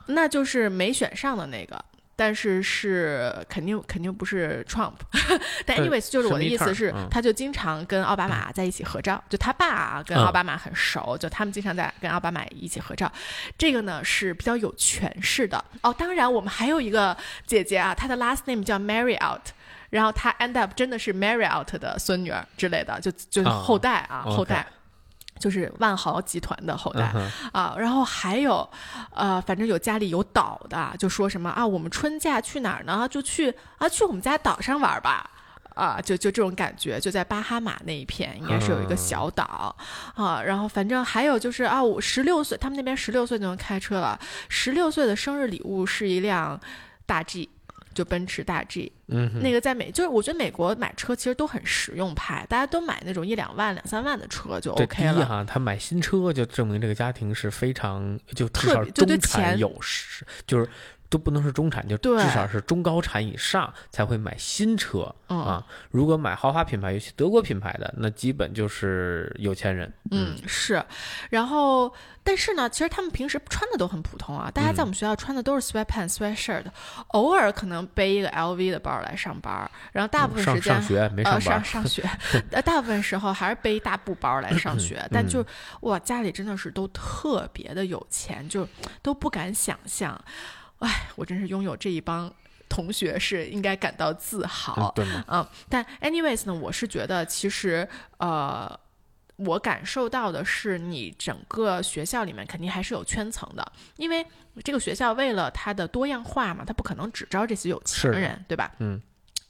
那就是没选上的那个，但是是肯定肯定不是 Trump，但 anyways 就是我的意思是，他就经常跟奥巴马在一起合照，就他爸啊跟奥巴马很熟，就他们经常在跟奥巴马一起合照，这个呢是比较有权势的。哦。当然我们还有一个姐姐啊，她的 last name 叫 Marriott，然后她 end up 真的是 Marriott 的孙女儿之类的，就就是后代啊后代。就是万豪集团的后代啊，然后还有，呃，反正有家里有岛的，就说什么啊，我们春假去哪儿呢？就去啊，去我们家岛上玩吧，啊，就就这种感觉，就在巴哈马那一片，应该是有一个小岛啊。然后反正还有就是啊，我十六岁，他们那边十六岁就能开车了，十六岁的生日礼物是一辆大 G。就奔驰大 G，嗯，那个在美，就是我觉得美国买车其实都很实用派，大家都买那种一两万、两三万的车就 OK 了。哈，他买新车就证明这个家庭是非常就至少中产有实，就是。都不能是中产，就至少是中高产以上才会买新车啊。如果买豪华品牌，尤其德国品牌的，那基本就是有钱人。嗯，是。然后，但是呢，其实他们平时穿的都很普通啊。大家在我们学校穿的都是 sweatpants、sweatshirt，偶尔可能背一个 LV 的包来上班。然后大部分时间上学没上上上学，呃，大部分时候还是背一大布包来上学。但就哇，家里真的是都特别的有钱，就都不敢想象。哎，我真是拥有这一帮同学是应该感到自豪，对吗？嗯，但 anyways 呢，我是觉得其实呃。我感受到的是，你整个学校里面肯定还是有圈层的，因为这个学校为了它的多样化嘛，它不可能只招这些有钱人，对吧？嗯，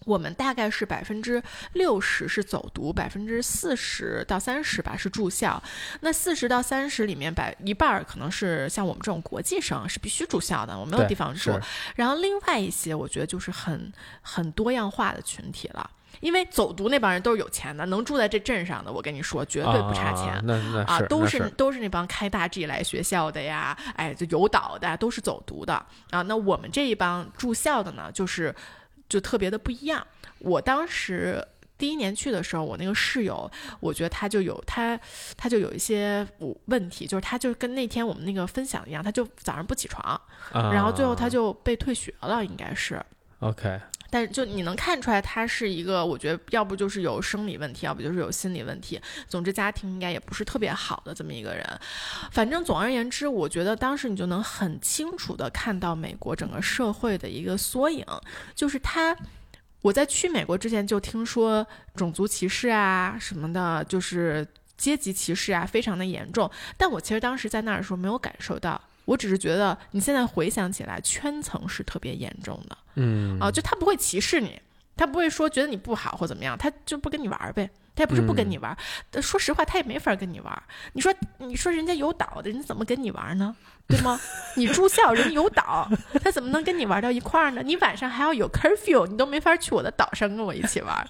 我们大概是百分之六十是走读，百分之四十到三十吧是住校。那四十到三十里面，百一半儿可能是像我们这种国际生是必须住校的，我没有地方住。然后另外一些，我觉得就是很很多样化的群体了。因为走读那帮人都是有钱的，能住在这镇上的，我跟你说绝对不差钱。那那啊，都是都是那帮开大 G 来学校的呀，哎，就有岛的都是走读的啊。那我们这一帮住校的呢，就是就特别的不一样。我当时第一年去的时候，我那个室友，我觉得他就有他他就有一些问题，就是他就跟那天我们那个分享一样，他就早上不起床，然后最后他就被退学了，应该是。OK。但是就你能看出来，他是一个，我觉得要不就是有生理问题，要不就是有心理问题。总之，家庭应该也不是特别好的这么一个人。反正总而言之，我觉得当时你就能很清楚的看到美国整个社会的一个缩影，就是他。我在去美国之前就听说种族歧视啊什么的，就是阶级歧视啊，非常的严重。但我其实当时在那儿的时候没有感受到。我只是觉得，你现在回想起来，圈层是特别严重的，嗯啊，就他不会歧视你，他不会说觉得你不好或怎么样，他就不跟你玩呗，他也不是不跟你玩，说实话，他也没法跟你玩。你说，你说人家有岛的人怎么跟你玩呢？对吗？你住校人有岛，他怎么能跟你玩到一块儿呢？你晚上还要有 curfew，你都没法去我的岛上跟我一起玩。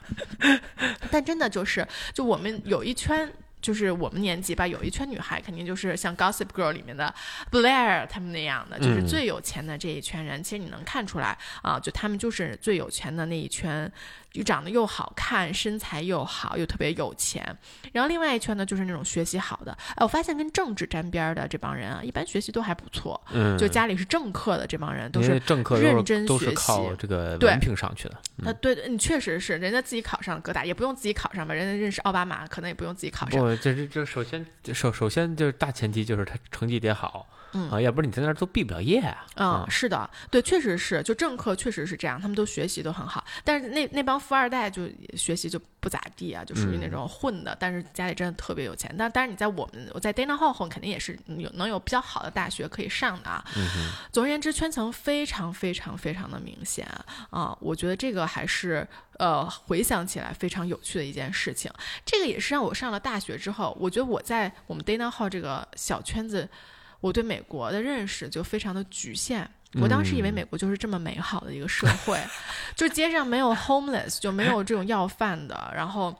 但真的就是，就我们有一圈。就是我们年级吧，有一圈女孩，肯定就是像《Gossip Girl》里面的 Blair 他们那样的，就是最有钱的这一圈人。其实你能看出来啊，就他们就是最有钱的那一圈。又长得又好看，身材又好，又特别有钱。然后另外一圈呢，就是那种学习好的。哎，我发现跟政治沾边的这帮人啊，一般学习都还不错。嗯，就家里是政客的这帮人，都是政客认真学习，都是靠这个文凭上去的。啊，对，你确实是，人家自己考上哥大，也不用自己考上吧？人家认识奥巴马，可能也不用自己考上。不，这这这，首先首首先就是大前提就是他成绩得好。嗯啊，要不然你在那儿都毕不了业啊。嗯，是的，对，确实是，就政客确实是这样，他们都学习都很好，但是那那帮富二代就学习就不咋地啊，就属于那种混的，但是家里真的特别有钱。但但是你在我们我在 Dana Hall 肯定也是有能有比较好的大学可以上的啊。嗯总而言之，圈层非常非常非常的明显啊，我觉得这个还是呃回想起来非常有趣的一件事情。这个也是让我上了大学之后，我觉得我在我们 Dana Hall 这个小圈子。我对美国的认识就非常的局限，我当时以为美国就是这么美好的一个社会，就街上没有 homeless，就没有这种要饭的，然后。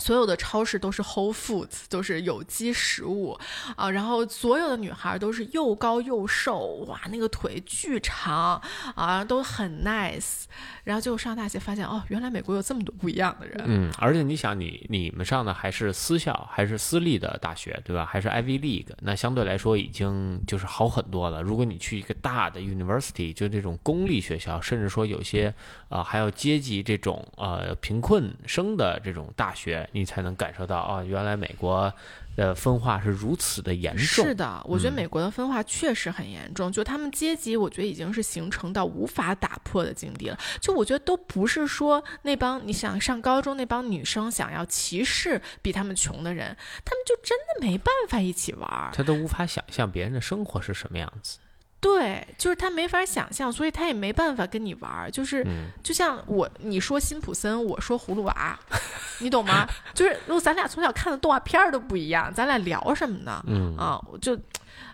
所有的超市都是 Whole Foods，都是有机食物啊。然后所有的女孩都是又高又瘦，哇，那个腿巨长啊，都很 nice。然后结果上大学发现，哦，原来美国有这么多不一样的人。嗯，而且你想，你你们上的还是私校，还是私立的大学，对吧？还是 Ivy League，那相对来说已经就是好很多了。如果你去一个大的 University，就这种公立学校，甚至说有些啊还要阶级这种呃贫困生的这种大学。你才能感受到啊，原来美国的分化是如此的严重。是的，我觉得美国的分化确实很严重，就他们阶级，我觉得已经是形成到无法打破的境地了。就我觉得都不是说那帮你想上高中那帮女生想要歧视比他们穷的人，他们就真的没办法一起玩，他都无法想象别人的生活是什么样子。对，就是他没法想象，所以他也没办法跟你玩儿。就是，就像我你说辛普森，我说葫芦娃，你懂吗？就是如果咱俩从小看的动画片都不一样，咱俩聊什么呢？嗯啊，就，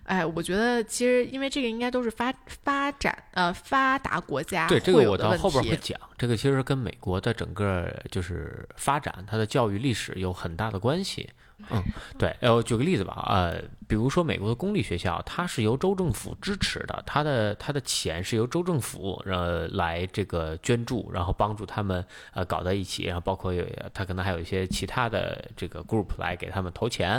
哎，我觉得其实因为这个应该都是发发展呃发达国家对这个我到后边会讲，这个其实跟美国的整个就是发展它的教育历史有很大的关系。嗯，对，呃，举个例子吧，呃，比如说美国的公立学校，它是由州政府支持的，它的它的钱是由州政府呃来这个捐助，然后帮助他们呃搞在一起，然后包括有它可能还有一些其他的这个 group 来给他们投钱，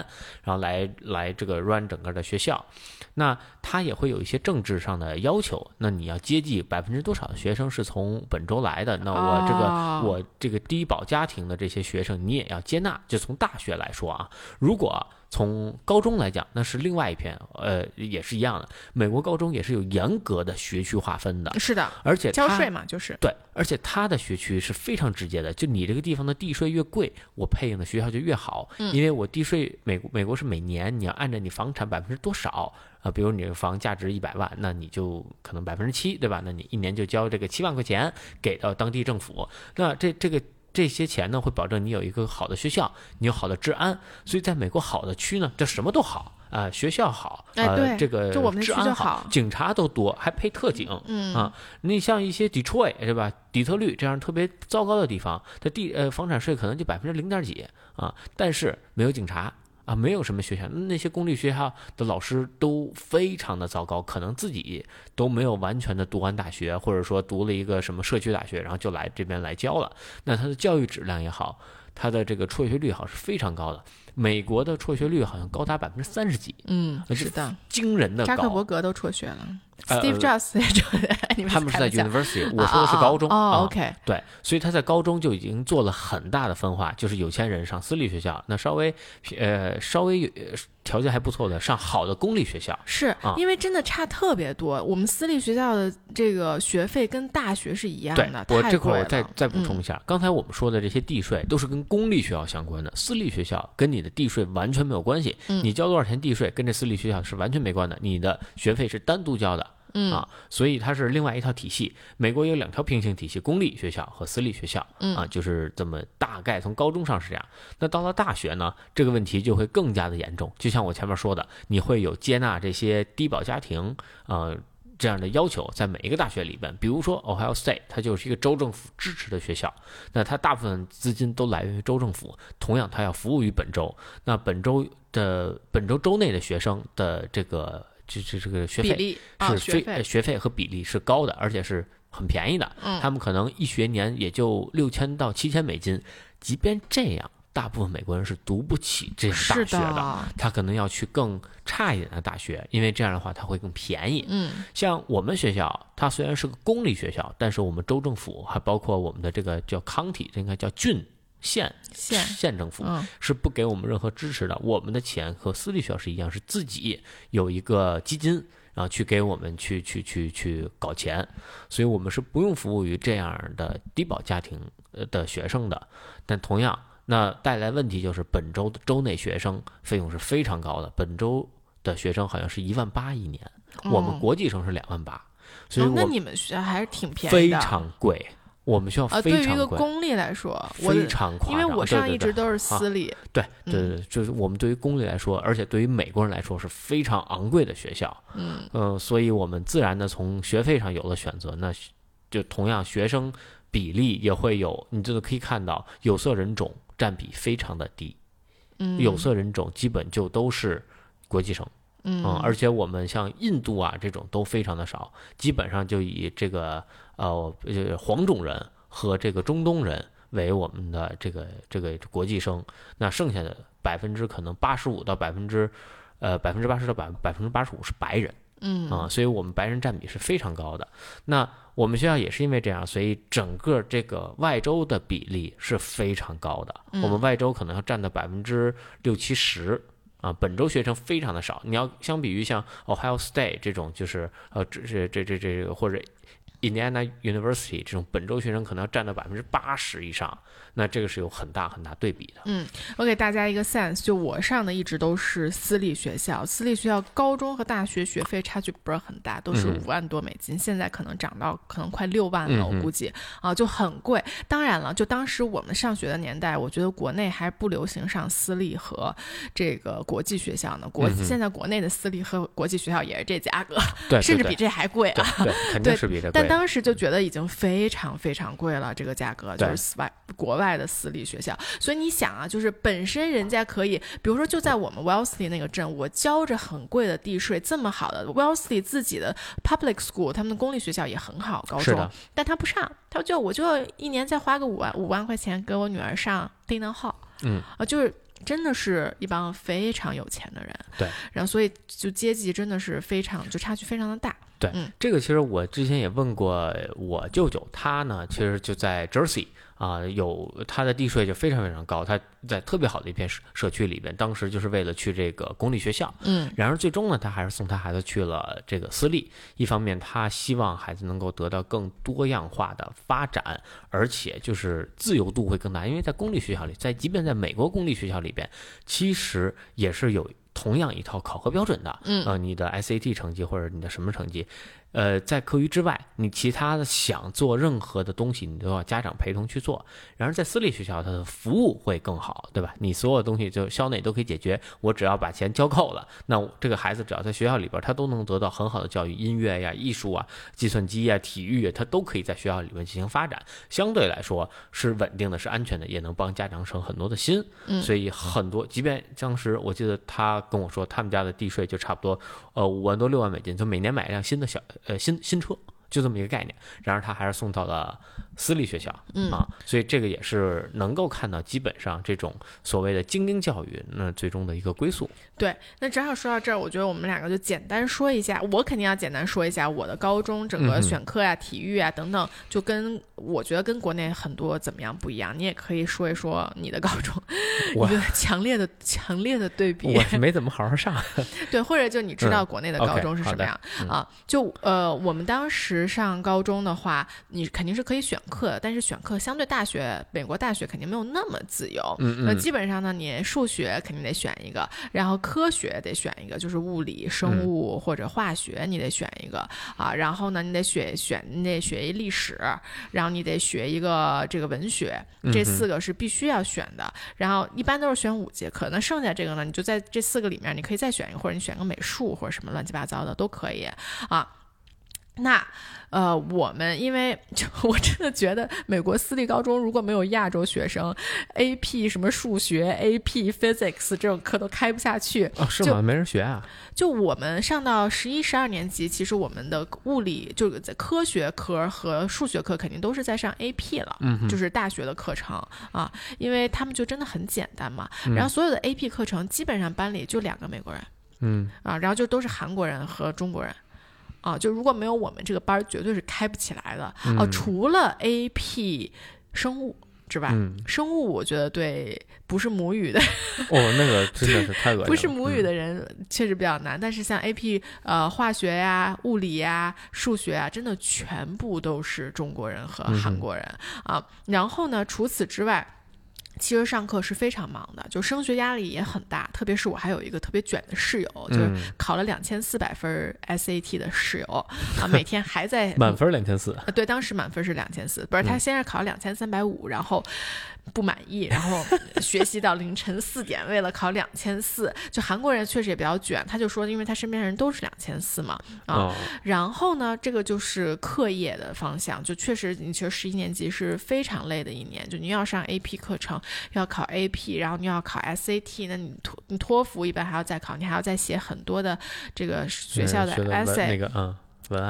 然后来来这个 run 整个的学校，那它也会有一些政治上的要求，那你要接济百分之多少的学生是从本州来的，那我这个我这个低保家庭的这些学生你也要接纳，就从大学来说啊。如果从高中来讲，那是另外一篇，呃，也是一样的。美国高中也是有严格的学区划分的，是的，而且交税嘛，就是对，而且它的学区是非常直接的，就你这个地方的地税越贵，我配应的学校就越好，因为我地税美美国是每年你要按照你房产百分之多少啊，比如你的房价值一百万，那你就可能百分之七，对吧？那你一年就交这个七万块钱给到当地政府，那这这个。这些钱呢，会保证你有一个好的学校，你有好的治安。所以，在美国好的区呢，这什么都好啊，学校好，呃，这个治安好，警察都多，还配特警。嗯啊，你像一些 Detroit 是吧，底特律这样特别糟糕的地方，它地呃房产税可能就百分之零点几啊，但是没有警察。啊，没有什么学校，那些公立学校的老师都非常的糟糕，可能自己都没有完全的读完大学，或者说读了一个什么社区大学，然后就来这边来教了。那他的教育质量也好，他的这个辍学率好是非常高的。美国的辍学率好像高达百分之三十几，嗯，是的，惊人的高。扎克伯格都辍学了。Steve Jobs 那种，他们是在 University，我说的是高中。哦，OK，对，所以他在高中就已经做了很大的分化，就是有钱人上私立学校，那稍微呃稍微条件还不错的上好的公立学校。是因为真的差特别多，我们私立学校的这个学费跟大学是一样的。我这块儿再再补充一下，刚才我们说的这些地税都是跟公立学校相关的，私立学校跟你的地税完全没有关系。你交多少钱地税跟这私立学校是完全没关的，你的学费是单独交的。嗯啊，所以它是另外一套体系。美国有两条平行体系，公立学校和私立学校。嗯啊，就是这么大概从高中上是这样。那到了大学呢，这个问题就会更加的严重。就像我前面说的，你会有接纳这些低保家庭啊这样的要求，在每一个大学里边。比如说 Ohio State，它就是一个州政府支持的学校，那它大部分资金都来源于州政府，同样它要服务于本州。那本州的本州州内的学生的这个。这这这个学费是非学费和比例是高的，而且是很便宜的。嗯，他们可能一学年也就六千到七千美金。即便这样，大部分美国人是读不起这样大学的。他可能要去更差一点的大学，因为这样的话他会更便宜。嗯，像我们学校，它虽然是个公立学校，但是我们州政府还包括我们的这个叫 county，这应该叫郡。县县县政府是不给我们任何支持的，我们的钱和私立学校是一样，是自己有一个基金，然后去给我们去去去去搞钱，所以我们是不用服务于这样的低保家庭的学生的。但同样，那带来问题就是本周的州内学生费用是非常高的，本周的学生好像是一万八一年，我们国际生是两万八，所以那你们学校还是挺便宜的，非常贵。我们学校非常贵。对于一个公立来说，非常夸张。因为我上一直都是私立。对对对，就是我们对于公立来说，而且对于美国人来说是非常昂贵的学校。嗯嗯，所以我们自然的从学费上有了选择。那就同样学生比例也会有，你这个可以看到有色人种占比非常的低。嗯，有色人种基本就都是国际生。嗯，而且我们像印度啊这种都非常的少，基本上就以这个呃黄种人和这个中东人为我们的这个这个国际生，那剩下的百分之可能八十五到百分之呃百分之八十到百百分之八十五是白人，嗯啊，所以我们白人占比是非常高的。那我们学校也是因为这样，所以整个这个外州的比例是非常高的，我们外州可能要占到百分之六七十。啊，本州学生非常的少。你要相比于像 Ohio State 这种，就是呃，这这这这这 Indiana University 这种本州学生，可能要占到百分之八十以上。那这个是有很大很大对比的。嗯，我给大家一个 sense，就我上的一直都是私立学校，私立学校高中和大学学费差距不是很大，都是五万多美金，现在可能涨到可能快六万了，我估计啊就很贵。当然了，就当时我们上学的年代，我觉得国内还不流行上私立和这个国际学校呢。国现在国内的私立和国际学校也是这价格，对，甚至比这还贵啊。对，肯 定是比这贵。但当时就觉得已经非常非常贵了，这个价格就是外国外。的私立学校，所以你想啊，就是本身人家可以，比如说就在我们 Wellesley 那个镇，我交着很贵的地税，这么好的 Wellesley 自己的 public school，他们的公立学校也很好，高中，但他不上，他就我就一年再花个五万五万块钱给我女儿上丁能号，嗯啊，就是真的是一帮非常有钱的人，对，然后所以就阶级真的是非常就差距非常的大。对，嗯。这个其实我之前也问过我舅舅，他呢其实就在 Jersey。啊，有他的地税就非常非常高，他在特别好的一片社社区里边，当时就是为了去这个公立学校，嗯，然而最终呢，他还是送他孩子去了这个私立。一方面，他希望孩子能够得到更多样化的发展，而且就是自由度会更大，因为在公立学校里，在即便在美国公立学校里边，其实也是有同样一套考核标准的，嗯，呃，你的 SAT 成绩或者你的什么成绩。呃，在课余之外，你其他的想做任何的东西，你都要家长陪同去做。然而，在私立学校，它的服务会更好，对吧？你所有东西就校内都可以解决，我只要把钱交够了，那这个孩子只要在学校里边，他都能得到很好的教育，音乐呀、艺术啊、计算机呀、体育，他都可以在学校里面进行发展。相对来说是稳定的，是安全的，也能帮家长省很多的心。嗯，所以很多，即便当时我记得他跟我说，他们家的地税就差不多呃五万多六万美金，就每年买一辆新的小。呃，新新车就这么一个概念，然而他还是送到了。私立学校，嗯啊，所以这个也是能够看到，基本上这种所谓的精英教育，那最终的一个归宿。对，那正好说到这儿，我觉得我们两个就简单说一下，我肯定要简单说一下我的高中整个选课呀、体育啊等等，就跟我觉得跟国内很多怎么样不一样。你也可以说一说你的高中，一个强烈的、强烈的对比。我是没怎么好好上。对，或者就你知道国内的高中是什么样啊？就呃，我们当时上高中的话，你肯定是可以选。课，但是选课相对大学，美国大学肯定没有那么自由。嗯那基本上呢，你数学肯定得选一个，然后科学得选一个，就是物理、生物或者化学，你得选一个啊。然后呢，你得选选，你得学一历史，然后你得学一个这个文学，这四个是必须要选的。然后一般都是选五节课，那剩下这个呢，你就在这四个里面，你可以再选一个，或者你选个美术或者什么乱七八糟的都可以啊。那。呃，我们因为 就我真的觉得美国私立高中如果没有亚洲学生，AP 什么数学、AP Physics 这种课都开不下去。哦，是吗？没人学啊？就我们上到十一、十二年级，其实我们的物理就是在科学科和数学课肯定都是在上 AP 了，嗯，就是大学的课程啊，因为他们就真的很简单嘛。然后所有的 AP 课程基本上班里就两个美国人，嗯啊，然后就都是韩国人和中国人。啊，就如果没有我们这个班儿，绝对是开不起来的。哦，除了 AP 生物之外，生物我觉得对不是母语的哦，那个真的是太恶 心。不是母语的人确实比较难，但是像 AP 呃化学呀、物理呀、数学啊，真的全部都是中国人和韩国人啊。然后呢，除此之外。其实上课是非常忙的，就升学压力也很大，特别是我还有一个特别卷的室友，就是考了两千四百分 SAT 的室友啊，每天还在 满分两千四，对，当时满分是两千四，不是他先是考两千三百五，然后。不满意，然后 学习到凌晨四点，为了考两千四。就韩国人确实也比较卷，他就说，因为他身边人都是两千四嘛，啊，然后呢，这个就是课业的方向，就确实，你其实十一年级是非常累的一年，就你要上 AP 课程，要考 AP，然后你要考 SAT，那你托你托福一般还要再考，你还要再写很多的这个学校的 essay，那个嗯。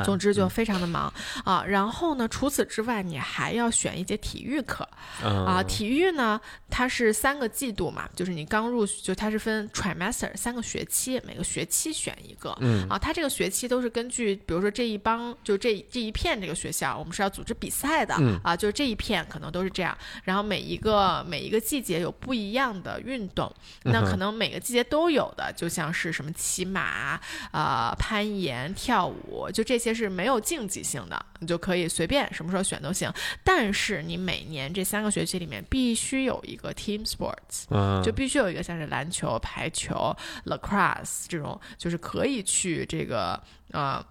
总之就非常的忙啊，然后呢，除此之外，你还要选一节体育课啊。体育呢，它是三个季度嘛，就是你刚入，就它是分 trimester 三个学期，每个学期选一个。嗯啊，它这个学期都是根据，比如说这一帮，就这这一片这个学校，我们是要组织比赛的啊，就是这一片可能都是这样。然后每一个每一个季节有不一样的运动，那可能每个季节都有的，就像是什么骑马啊、攀岩、跳舞，就。这些是没有竞技性的，你就可以随便什么时候选都行。但是你每年这三个学期里面必须有一个 team sports，就必须有一个像是篮球、排球、lacrosse 这种，就是可以去这个呃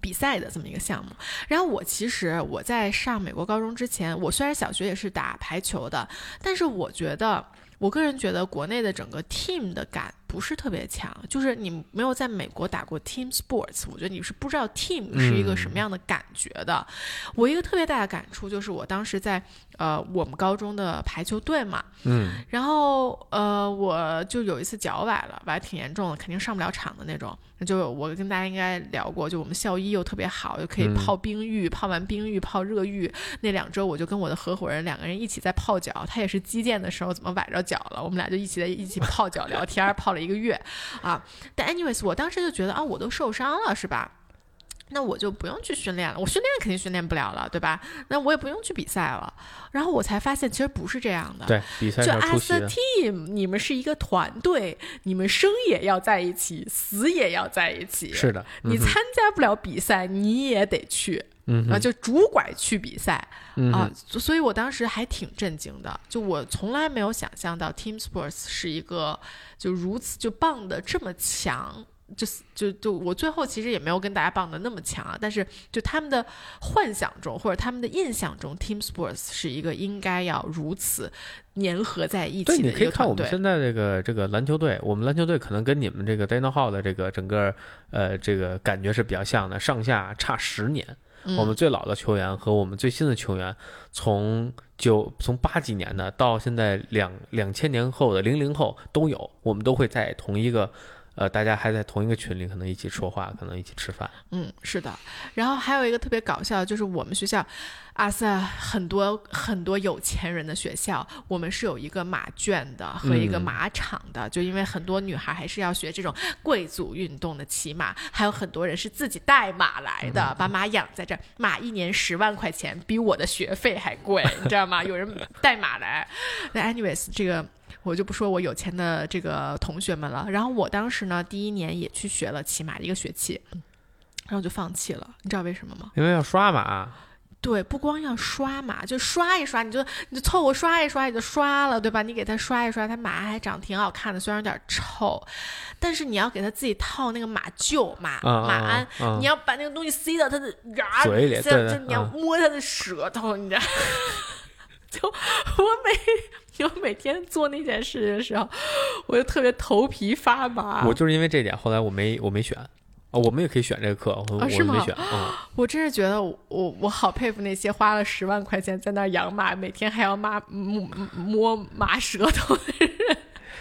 比赛的这么一个项目。然后我其实我在上美国高中之前，我虽然小学也是打排球的，但是我觉得，我个人觉得国内的整个 team 的感。不是特别强，就是你没有在美国打过 team sports，我觉得你是不知道 team 是一个什么样的感觉的。我一个特别大的感触就是，我当时在呃我们高中的排球队嘛，嗯，然后呃我就有一次脚崴了，崴挺严重的，肯定上不了场的那种。就我跟大家应该聊过，就我们校医又特别好，又可以泡冰浴，泡完冰浴泡热浴。那两周我就跟我的合伙人两个人一起在泡脚，他也是击剑的时候怎么崴着脚了，我们俩就一起在一起泡脚聊天，泡了。一个月，啊，但 anyways，我当时就觉得啊，我都受伤了，是吧？那我就不用去训练了，我训练肯定训练不了了，对吧？那我也不用去比赛了。然后我才发现，其实不是这样的。对，比赛就 as a team，你们是一个团队，你们生也要在一起，死也要在一起。是的，你参加不了比赛，你也得去。嗯啊，就拄拐去比赛嗯啊，所以我当时还挺震惊的。就我从来没有想象到 team sports 是一个就如此就棒的这么强。就是就就我最后其实也没有跟大家棒的那么强啊，但是就他们的幻想中或者他们的印象中，team sports 是一个应该要如此粘合在一，起的你可以看我们。现在这个这个篮球队，我们篮球队可能跟你们这个 Dana Hall 的这个整个呃这个感觉是比较像的，上下差十年。嗯我们最老的球员和我们最新的球员，从九从八几年的到现在两两千年后的零零后都有，我们都会在同一个。呃，大家还在同一个群里，可能一起说话，可能一起吃饭。嗯，是的。然后还有一个特别搞笑，就是我们学校，阿塞很多很多有钱人的学校，我们是有一个马圈的和一个嗯马场的，就因为很多女孩还是要学这种贵族运动的骑马，还有很多人是自己带马来的，把马养在这儿，马一年十万块钱，比我的学费还贵，你知道吗？有人带马来。那 anyways，这个。我就不说我有钱的这个同学们了。然后我当时呢，第一年也去学了骑马一个学期，然后就放弃了。你知道为什么吗？因为要刷马，对，不光要刷马，就刷一刷，你就你就凑合刷一刷，也就刷了，对吧？你给它刷一刷，它马还长挺好看的，虽然有点臭，但是你要给它自己套那个马厩、马啊马鞍，你要把那个东西塞到它的牙嘴里塞对对就你要嗯摸它的舌头，你知道。就我每我每天做那件事的时候，我就特别头皮发麻。我就是因为这点，后来我没我没选。啊，我们也可以选这个课，我我啊是吗没选啊。我真是觉得我我我好佩服那些花了十万块钱在那儿养马，每天还要抹摸摸马舌头的人。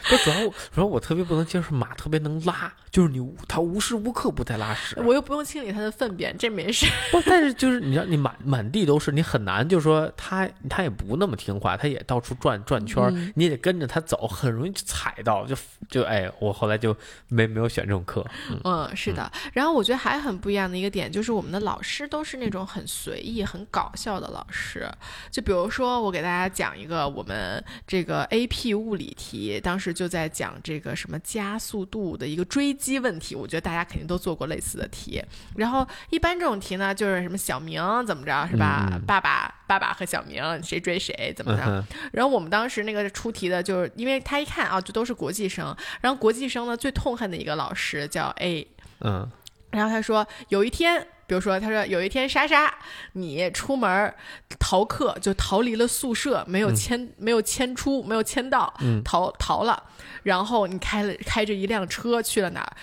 不主要我主要我特别不能接受马特别能拉，就是你它无时无刻不在拉屎。我又不用清理它的粪便，这没事。不，但是就是你知道，你满满地都是，你很难，就是说它它也不那么听话，它也到处转转圈儿，嗯你也得跟着它走，很容易就踩到，就就哎，我后来就没没有选这种课。嗯嗯，是的。然后我觉得还很不一样的一个点，就是我们的老师都是那种很随意、很搞笑的老师。就比如说，我给大家讲一个我们这个 AP 物理题，当时就在讲这个什么加速度的一个追击问题。我觉得大家肯定都做过类似的题。然后一般这种题呢，就是什么小明怎么着是吧？嗯爸爸爸爸和小明谁追谁怎么着？嗯，然后我们当时那个出题的，就是因为他一看啊，就都是国际生，然后国际生呢最痛恨的一个老师叫 A，嗯然后他说有一天，比如说他说有一天莎莎，你出门逃课就逃离了宿舍，没有签、没有签出没有签到，嗯逃逃了，然后你开了开着一辆车去了哪儿？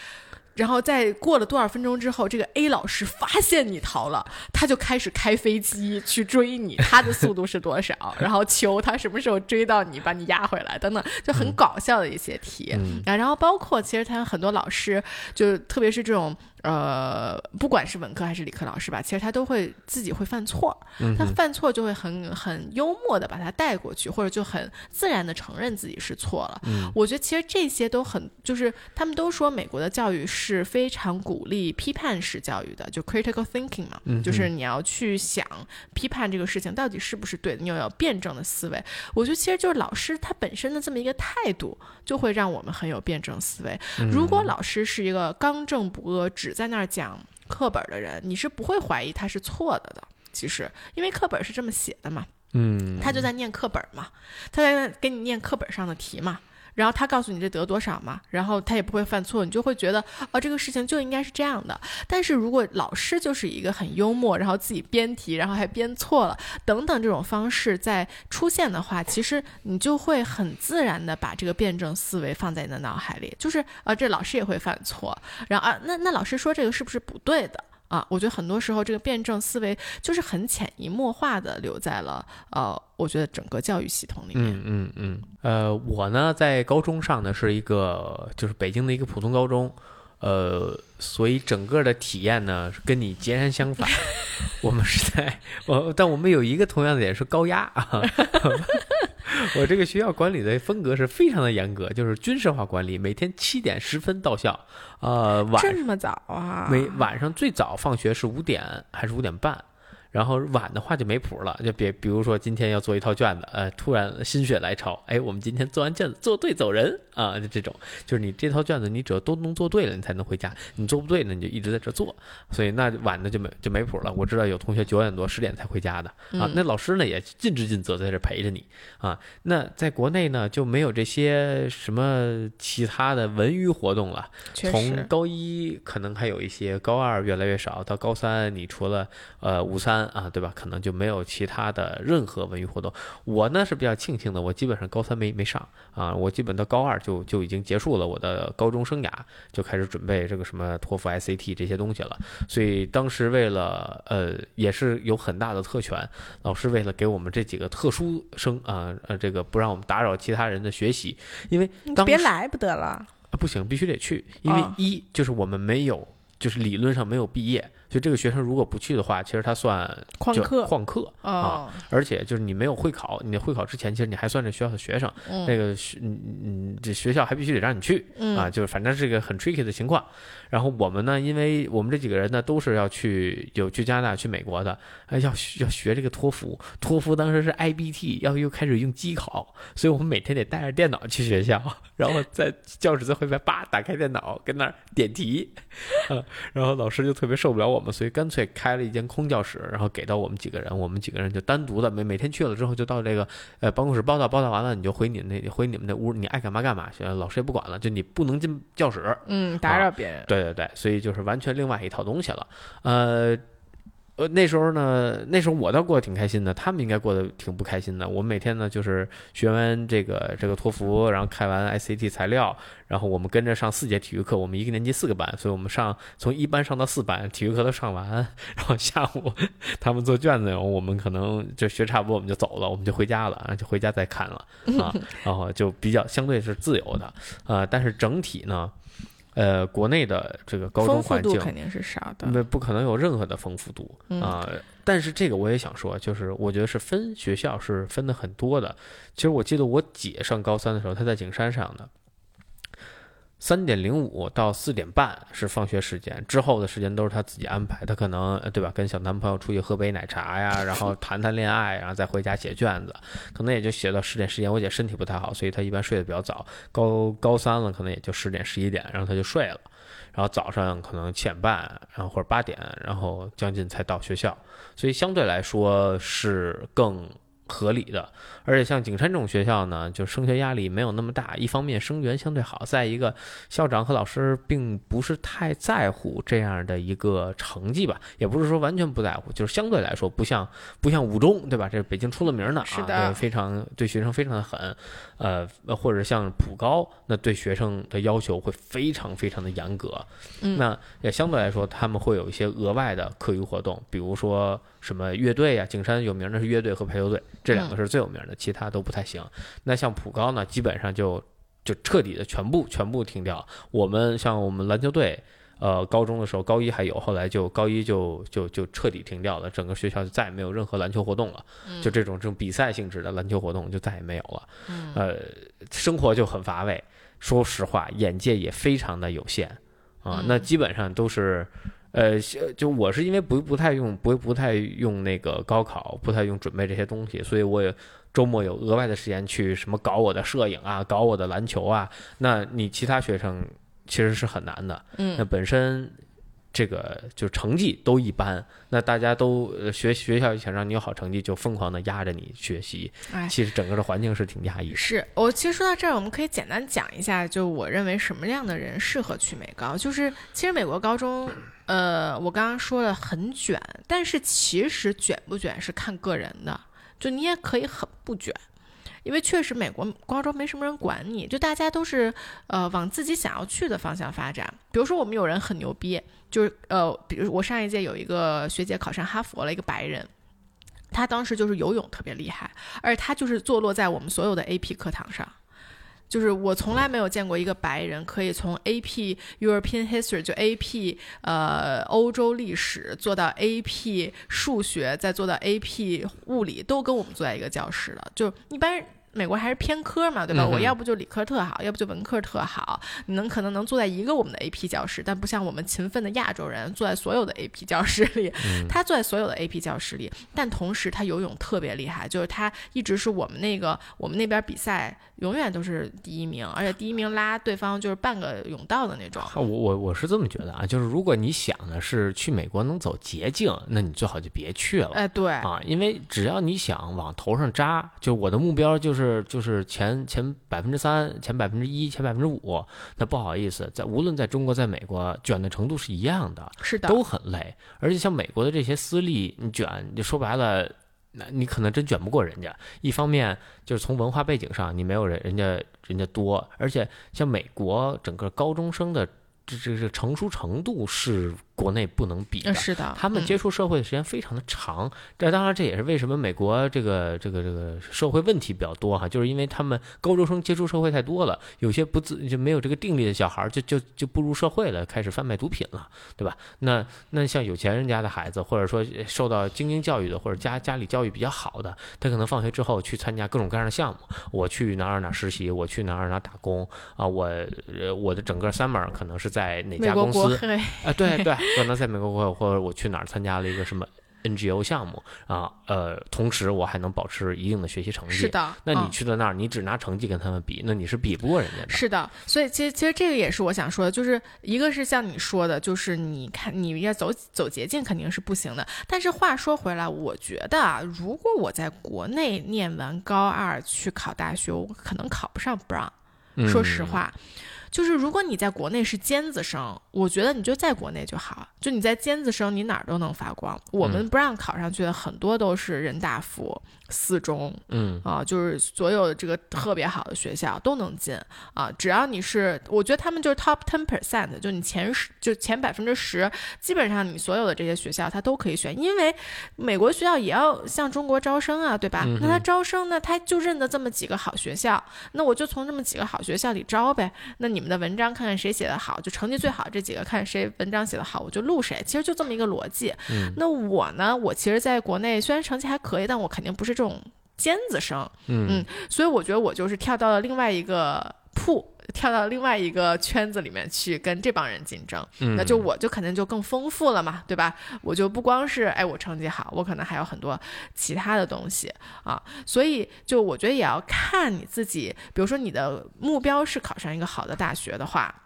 然后在过了多少分钟之后，这个 A 老师发现你逃了，他就开始开飞机去追你，他的速度是多少？然后求他什么时候追到你，把你押回来，等等，就很搞笑的一些题。嗯啊，然后包括其实他很多老师，就特别是这种呃，不管是文科还是理科老师吧，其实他都会自己会犯错，他犯错就会很很幽默的把它带过去，或者就很自然的承认自己是错了。嗯我觉得其实这些都很，就是他们都说美国的教育是非常鼓励批判式教育的，就 critical thinking 嘛，嗯就是你要去想批判这个事情到底是不是对的，你要有辩证的思维。我觉得其实就是老师他本身的这么一个态度，就会让我们很有辩证思维。如果老师是一个刚正不阿，只在那儿讲课本的人，你是不会怀疑他是错的的。其实，因为课本是这么写的嘛，嗯，他就在念课本嘛，他在给你念课本上的题嘛，然后他告诉你这得多少嘛，然后他也不会犯错，你就会觉得哦，这个事情就应该是这样的。但是如果老师就是一个很幽默，然后自己编题，然后还编错了等等这种方式在出现的话，其实你就会很自然的把这个辩证思维放在你的脑海里，就是啊，这老师也会犯错，然后啊，那那老师说这个是不是不对的？啊，我觉得很多时候这个辩证思维就是很潜移默化的留在了呃，我觉得整个教育系统里面。嗯嗯嗯，呃，我呢在高中上的是一个就是北京的一个普通高中，呃，所以整个的体验呢跟你截然相反。我们是在我，但我们有一个同样的点是高压啊。我这个学校管理的风格是非常的严格，就是军事化管理，每天七点十分到校，呃，晚这么早啊？每晚上最早放学是五点还是五点半？然后晚的话就没谱了，就别比如说今天要做一套卷子，呃，突然心血来潮，哎，我们今天做完卷子做对走人啊，就这种，就是你这套卷子你只要都能做对了，你才能回家，你做不对呢，你就一直在这做，所以那晚的就没就没谱了。我知道有同学九点多十点才回家的啊，那老师呢也尽职尽责在这陪着你啊。那在国内呢就没有这些什么其他的文娱活动了，从高一可能还有一些，高二越来越少，到高三你除了呃午餐。啊，对吧？可能就没有其他的任何文娱活动。我呢是比较庆幸的，我基本上高三没没上啊，我基本到高二就就已经结束了我的高中生涯，就开始准备这个什么托福、SAT 这些东西了。所以当时为了呃，也是有很大的特权，老师为了给我们这几个特殊生啊，呃，这个不让我们打扰其他人的学习，因为别来不得了啊，不行，必须得去，因为一就是我们没有，就是理论上没有毕业。所以这个学生如果不去的话，其实他算旷课，旷课啊！而且就是你没有会考，你会考之前，其实你还算这学校的学生，那个学嗯嗯，这学校还必须得让你去啊！就是反正是一个很 tricky 的情况。然后我们呢，因为我们这几个人呢都是要去有去加拿大、去美国的，要要学这个托福。托福当时是 IBT，要又开始用机考，所以我们每天得带着电脑去学校，然后在教室最后边叭打开电脑跟那儿点题，然后老师就特别受不了我们。所以干脆开了一间空教室，然后给到我们几个人，我们几个人就单独的每每天去了之后，就到这个呃办公室报道，报道完了你就回你那回你们那屋，你爱干嘛干嘛去，老师也不管了，就你不能进教室，嗯，打扰别人。对对对，所以就是完全另外一套东西了，呃。呃，那时候呢，那时候我倒过得挺开心的，他们应该过得挺不开心的。我们每天呢，就是学完这个这个托福，然后看完 SAT 材料，然后我们跟着上四节体育课。我们一个年级四个班，所以我们上从一班上到四班，体育课都上完，然后下午他们做卷子，然后我们可能就学差不多，我们就走了，我们就回家了，就回家再看了啊，然后就比较相对是自由的，呃，但是整体呢。呃，国内的这个高中环境肯定是少的，那不可能有任何的丰富度啊。但是这个我也想说，就是我觉得是分学校是分的很多的。其实我记得我姐上高三的时候，她在景山上的。三点零五到四点半是放学时间，之后的时间都是他自己安排。他可能对吧，跟小男朋友出去喝杯奶茶呀，然后谈谈恋爱，然后再回家写卷子，可能也就写到十点十一点。我姐身体不太好，所以她一般睡得比较早。高高三了，可能也就十点十一点，然后她就睡了。然后早上可能七点半，然后或者八点，然后将近才到学校，所以相对来说是更。合理的，而且像景山这种学校呢，就升学压力没有那么大。一方面生源相对好，再一个校长和老师并不是太在乎这样的一个成绩吧，也不是说完全不在乎，就是相对来说不像不像五中对吧？这北京出了名的啊，非常对学生非常的狠，呃，或者像普高，那对学生的要求会非常非常的严格。那也相对来说，他们会有一些额外的课余活动，比如说。什么乐队呀？景山有名的是乐队和排球队，这两个是最有名的，其他都不太行。那像普高呢，基本上就就彻底的全部全部停掉。我们像我们篮球队，呃，高中的时候高一还有，后来就高一就就就彻底停掉了，整个学校就再也没有任何篮球活动了。就这种这种比赛性质的篮球活动就再也没有了。呃，生活就很乏味，说实话，眼界也非常的有限啊。那基本上都是。呃，就我是因为不不太用不不太用那个高考，不太用准备这些东西，所以我也周末有额外的时间去什么搞我的摄影啊，搞我的篮球啊。那你其他学生其实是很难的，嗯，那本身。这个就成绩都一般，那大家都学学校想让你有好成绩，就疯狂的压着你学习。哎，其实整个的环境是挺压抑。是我其实说到这儿，我们可以简单讲一下，就我认为什么样的人适合去美高。就是其实美国高中，呃，我刚刚说了很卷，但是其实卷不卷是看个人的，就你也可以很不卷。因为确实美国高中没什么人管你，就大家都是呃往自己想要去的方向发展。比如说我们有人很牛逼，就是呃，比如我上一届有一个学姐考上哈佛了，一个白人，他当时就是游泳特别厉害，而且他就是坐落在我们所有的 AP 课堂上，就是我从来没有见过一个白人可以从 AP European History 就 AP 呃欧洲历史做到 AP 数学，再做到 AP 物理，都跟我们坐在一个教室的，就一般。美国还是偏科嘛，对吧？我要不就理科特好，要不就文科特好。你能可能能坐在一个我们的 AP 教室，但不像我们勤奋的亚洲人坐在所有的 AP 教室里。他坐在所有的 AP 教室里，但同时他游泳特别厉害，就是他一直是我们那个我们那边比赛永远都是第一名，而且第一名拉对方就是半个泳道的那种。我我我是这么觉得啊，就是如果你想的是去美国能走捷径，那你最好就别去了。哎，对啊，因为只要你想往头上扎，就我的目标就是就是前前百分之三、前百分之一、前百分之五，那不好意思，在无论在中国在美国卷的程度是一样的，是的，都很累。而且像美国的这些私立，你卷，就说白了，那你可能真卷不过人家。一方面就是从文化背景上，你没有人人家人家多，而且像美国整个高中生的这这这成熟程度是。国内不能比的，是的，他们接触社会的时间非常的长。这当然这也是为什么美国这个这个这个社会问题比较多哈，就是因为他们高中生接触社会太多了，有些不自就没有这个定力的小孩就就就步入社会了，开始贩卖毒品了，对吧？那那像有钱人家的孩子，或者说受到精英教育的，或者家家里教育比较好的，他可能放学之后去参加各种各样的项目，我去哪儿哪儿实习，我去哪儿哪儿打工啊，我我的整个 summer 可能是在哪家公司啊？对对。可能在美国或或者我去哪儿参加了一个什么 NGO 项目啊，呃，同时我还能保持一定的学习成绩。是的，那你去到那儿，你只拿成绩跟他们比，那你是比不过人家的。是的，所以其实其实这个也是我想说的，就是一个是像你说的，就是你看你要走走捷径肯定是不行的。但是话说回来，我觉得啊，如果我在国内念完高二去考大学，我可能考不上 Brown。说实话。就是如果你在国内是尖子生，我觉得你就在国内就好。就你在尖子生，你哪儿都能发光。我们不让考上去的很多都是人大附。四中，嗯啊，就是所有的这个特别好的学校都能进啊，只要你是，我觉得他们就是 top ten percent，就你前十，就前百分之十，基本上你所有的这些学校他都可以选，因为美国学校也要向中国招生啊，对吧？那他招生呢，他就认得这么几个好学校，那我就从这么几个好学校里招呗。那你们的文章看看谁写的好，就成绩最好这几个，看谁文章写的好，我就录谁。其实就这么一个逻辑。那我呢，我其实在国内虽然成绩还可以，但我肯定不是。这种尖子生，嗯，所以我觉得我就是跳到了另外一个铺，跳到另外一个圈子里面去跟这帮人竞争，那就我就肯定就更丰富了嘛，对吧？我就不光是哎我成绩好，我可能还有很多其他的东西啊，所以就我觉得也要看你自己，比如说你的目标是考上一个好的大学的话。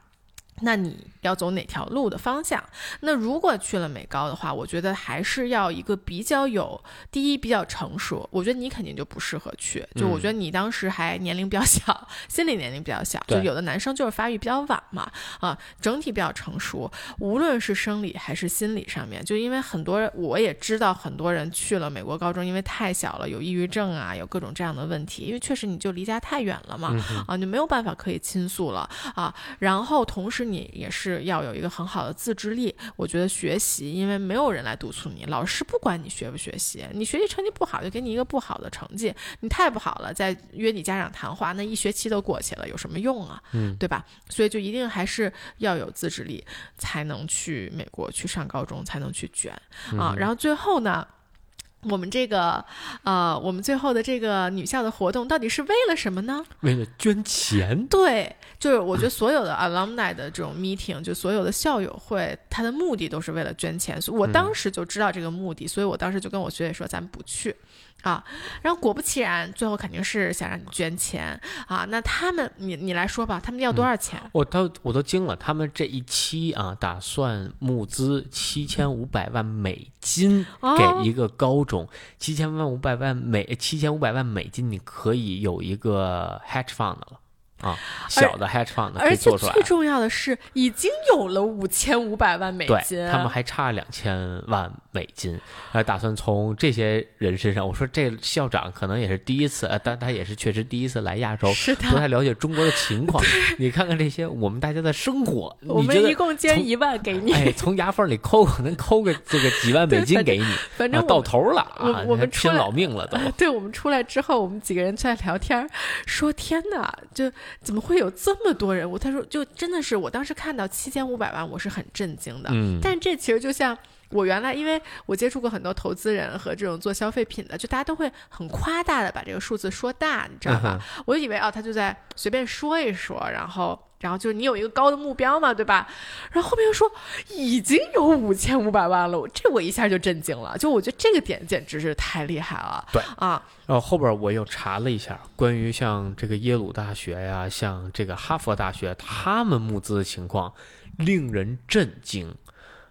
那你要走哪条路的方向？那如果去了美高的话，我觉得还是要一个比较有第一比较成熟。我觉得你肯定就不适合去，就我觉得你当时还年龄比较小，心理年龄比较小，就有的男生就是发育比较晚嘛，啊，整体比较成熟，无论是生理还是心理上面，就因为很多我也知道很多人去了美国高中，因为太小了，有抑郁症啊，有各种这样的问题，因为确实你就离家太远了嘛，啊，就没有办法可以倾诉了啊，然后同时。你也是要有一个很好的自制力，我觉得学习，因为没有人来督促你，老师不管你学不学习，你学习成绩不好就给你一个不好的成绩，你太不好了，再约你家长谈话，那一学期都过去了，有什么用啊？嗯，对吧？所以就一定还是要有自制力，才能去美国去上高中，才能去卷啊。然后最后呢？我们这个，呃，我们最后的这个女校的活动到底是为了什么呢？为了捐钱。对，就是我觉得所有的 alumni 的这种 meeting，就所有的校友会，它的目的都是为了捐钱。所以我当时就知道这个目的，所以我当时就跟我学姐说，咱们不去。啊，然后果不其然，最后肯定是想让你捐钱啊。那他们，你你来说吧，他们要多少钱？我都我都惊了，他们这一期啊，打算募资七千五百万美金给一个高中，七千万五百万美七千五百万美金，你可以有一个 hedge fund 了。啊，小的 hedge fund 可以做出来。最重要的是，已经有了五千五百万美金，他们还差两千万美金，还，打算从这些人身上。我说这校长可能也是第一次，呃，但他也是确实第一次来亚洲，不太了解中国的情况。你看看这些我们大家的生活，我们一共捐一万给你，哎，从牙缝里抠能抠个这个几万美金给你，反正到头了啊，我们拼老命了都。对我们出来之后，我们几个人在聊天，说天哪，就。怎么会有这么多人？物他说就真的是，我当时看到七千五百万，我是很震惊的。嗯，但这其实就像。我原来因为我接触过很多投资人和这种做消费品的，就大家都会很夸大的把这个数字说大，你知道吧？我就以为啊，他就在随便说一说，然后，然后就是你有一个高的目标嘛，对吧？然后后面又说已经有五千五百万了，这我一下就震惊了，就我觉得这个点简直是太厉害了。对啊，然后后边我又查了一下关于像这个耶鲁大学呀，像这个哈佛大学，他们募资的情况令人震惊。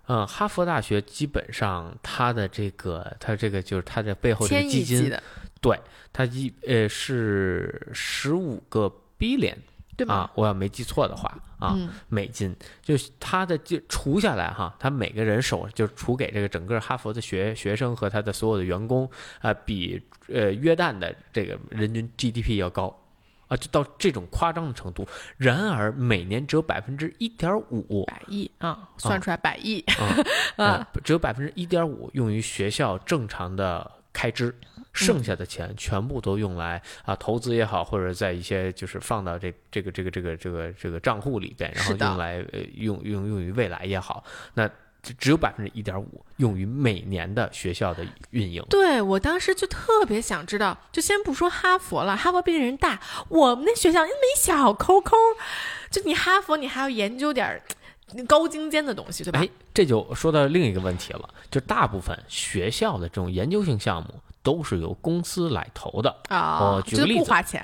嗯，哈佛大学基本上它的这个，它这个就是它的背后这个基金，对，它一呃是十五个 billion，对吧？啊，我要没记错的话啊，美金，就是它的就除下来哈，他每个人手就除给这个整个哈佛的学学生和他的所有的员工啊，比呃约旦的这个人均 GDP 要高。啊，就到这种夸张的程度。然而，每年只有百分之一点五，百亿啊，算出来百亿啊，只有百分之一点五用于学校正常的开支，剩下的钱全部都用来啊投资也好，或者在一些就是放到这这个这个这个这个这个账户里边，然后用来呃用用用于未来也好，那。只有百分之一点五用于每年的学校的运营。对我当时就特别想知道，就先不说哈佛了，哈佛比人大，我们那学校那么一小抠抠，就你哈佛你还要研究点高精尖的东西，对吧？哎，这就说到另一个问题了，就大部分学校的这种研究性项目都是由公司来投的啊，举个例子，不花钱。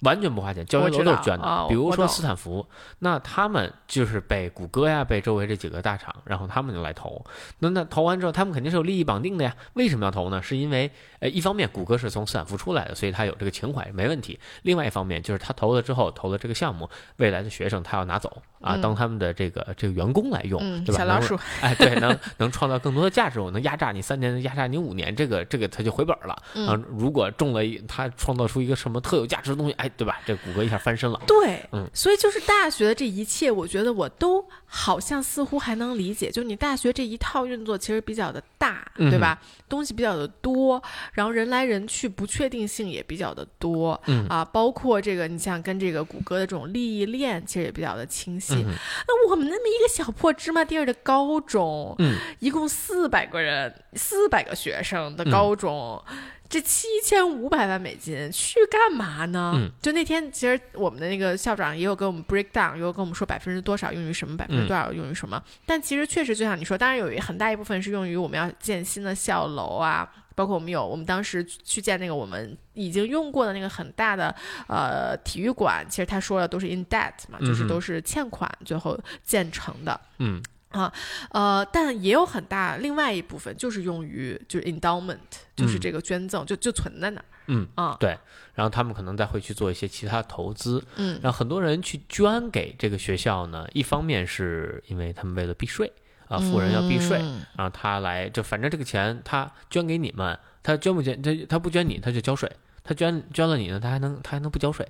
完全不花钱，教学楼都是捐的。比如说斯坦福，那他们就是被谷歌呀，被周围这几个大厂，然后他们就来投。那那投完之后，他们肯定是有利益绑定的呀。为什么要投呢？是因为，呃，一方面谷歌是从斯坦福出来的，所以他有这个情怀，没问题。另外一方面就是他投了之后，投了这个项目，未来的学生他要拿走啊，当他们的这个这个员工来用，对吧？小老鼠，哎，对，能 能创造更多的价值，我能压榨你三年，压榨你五年，这个这个他就回本了啊。如果中了，他创造出一个什么特有价值的东西，哎，对吧？这谷歌。一下翻身了，对，嗯，所以就是大学的这一切，我觉得我都好像似乎还能理解。就你大学这一套运作其实比较的大，对吧？东西比较的多，然后人来人去，不确定性也比较的多，嗯啊，包括这个你像跟这个谷歌的这种利益链，其实也比较的清晰。那我们那么一个小破芝麻地儿的高中，嗯，一共四百个人，四百个学生的高中。这七千五百万美金去干嘛呢？嗯，就那天，其实我们的那个校长也有跟我们 break down，也有跟我们说百分之多少用于什么，百分之多少用于什么。但其实确实就像你说，当然有一很大一部分是用于我们要建新的校楼啊，包括我们有我们当时去建那个我们已经用过的那个很大的呃体育馆，其实他说的都是 in debt 嘛，就是都是欠款最后建成的。嗯。啊，呃，但也有很大另外一部分就是用于就是 endowment，就是这个捐赠，就就存在那儿。嗯啊，对，然后他们可能再会去做一些其他投资。嗯，然后很多人去捐给这个学校呢，一方面是因为他们为了避税啊，富人要避税，然后他来就反正这个钱他捐给你们，他捐不捐他他不捐你他就交税，他捐捐了你呢他还能他还能不交税。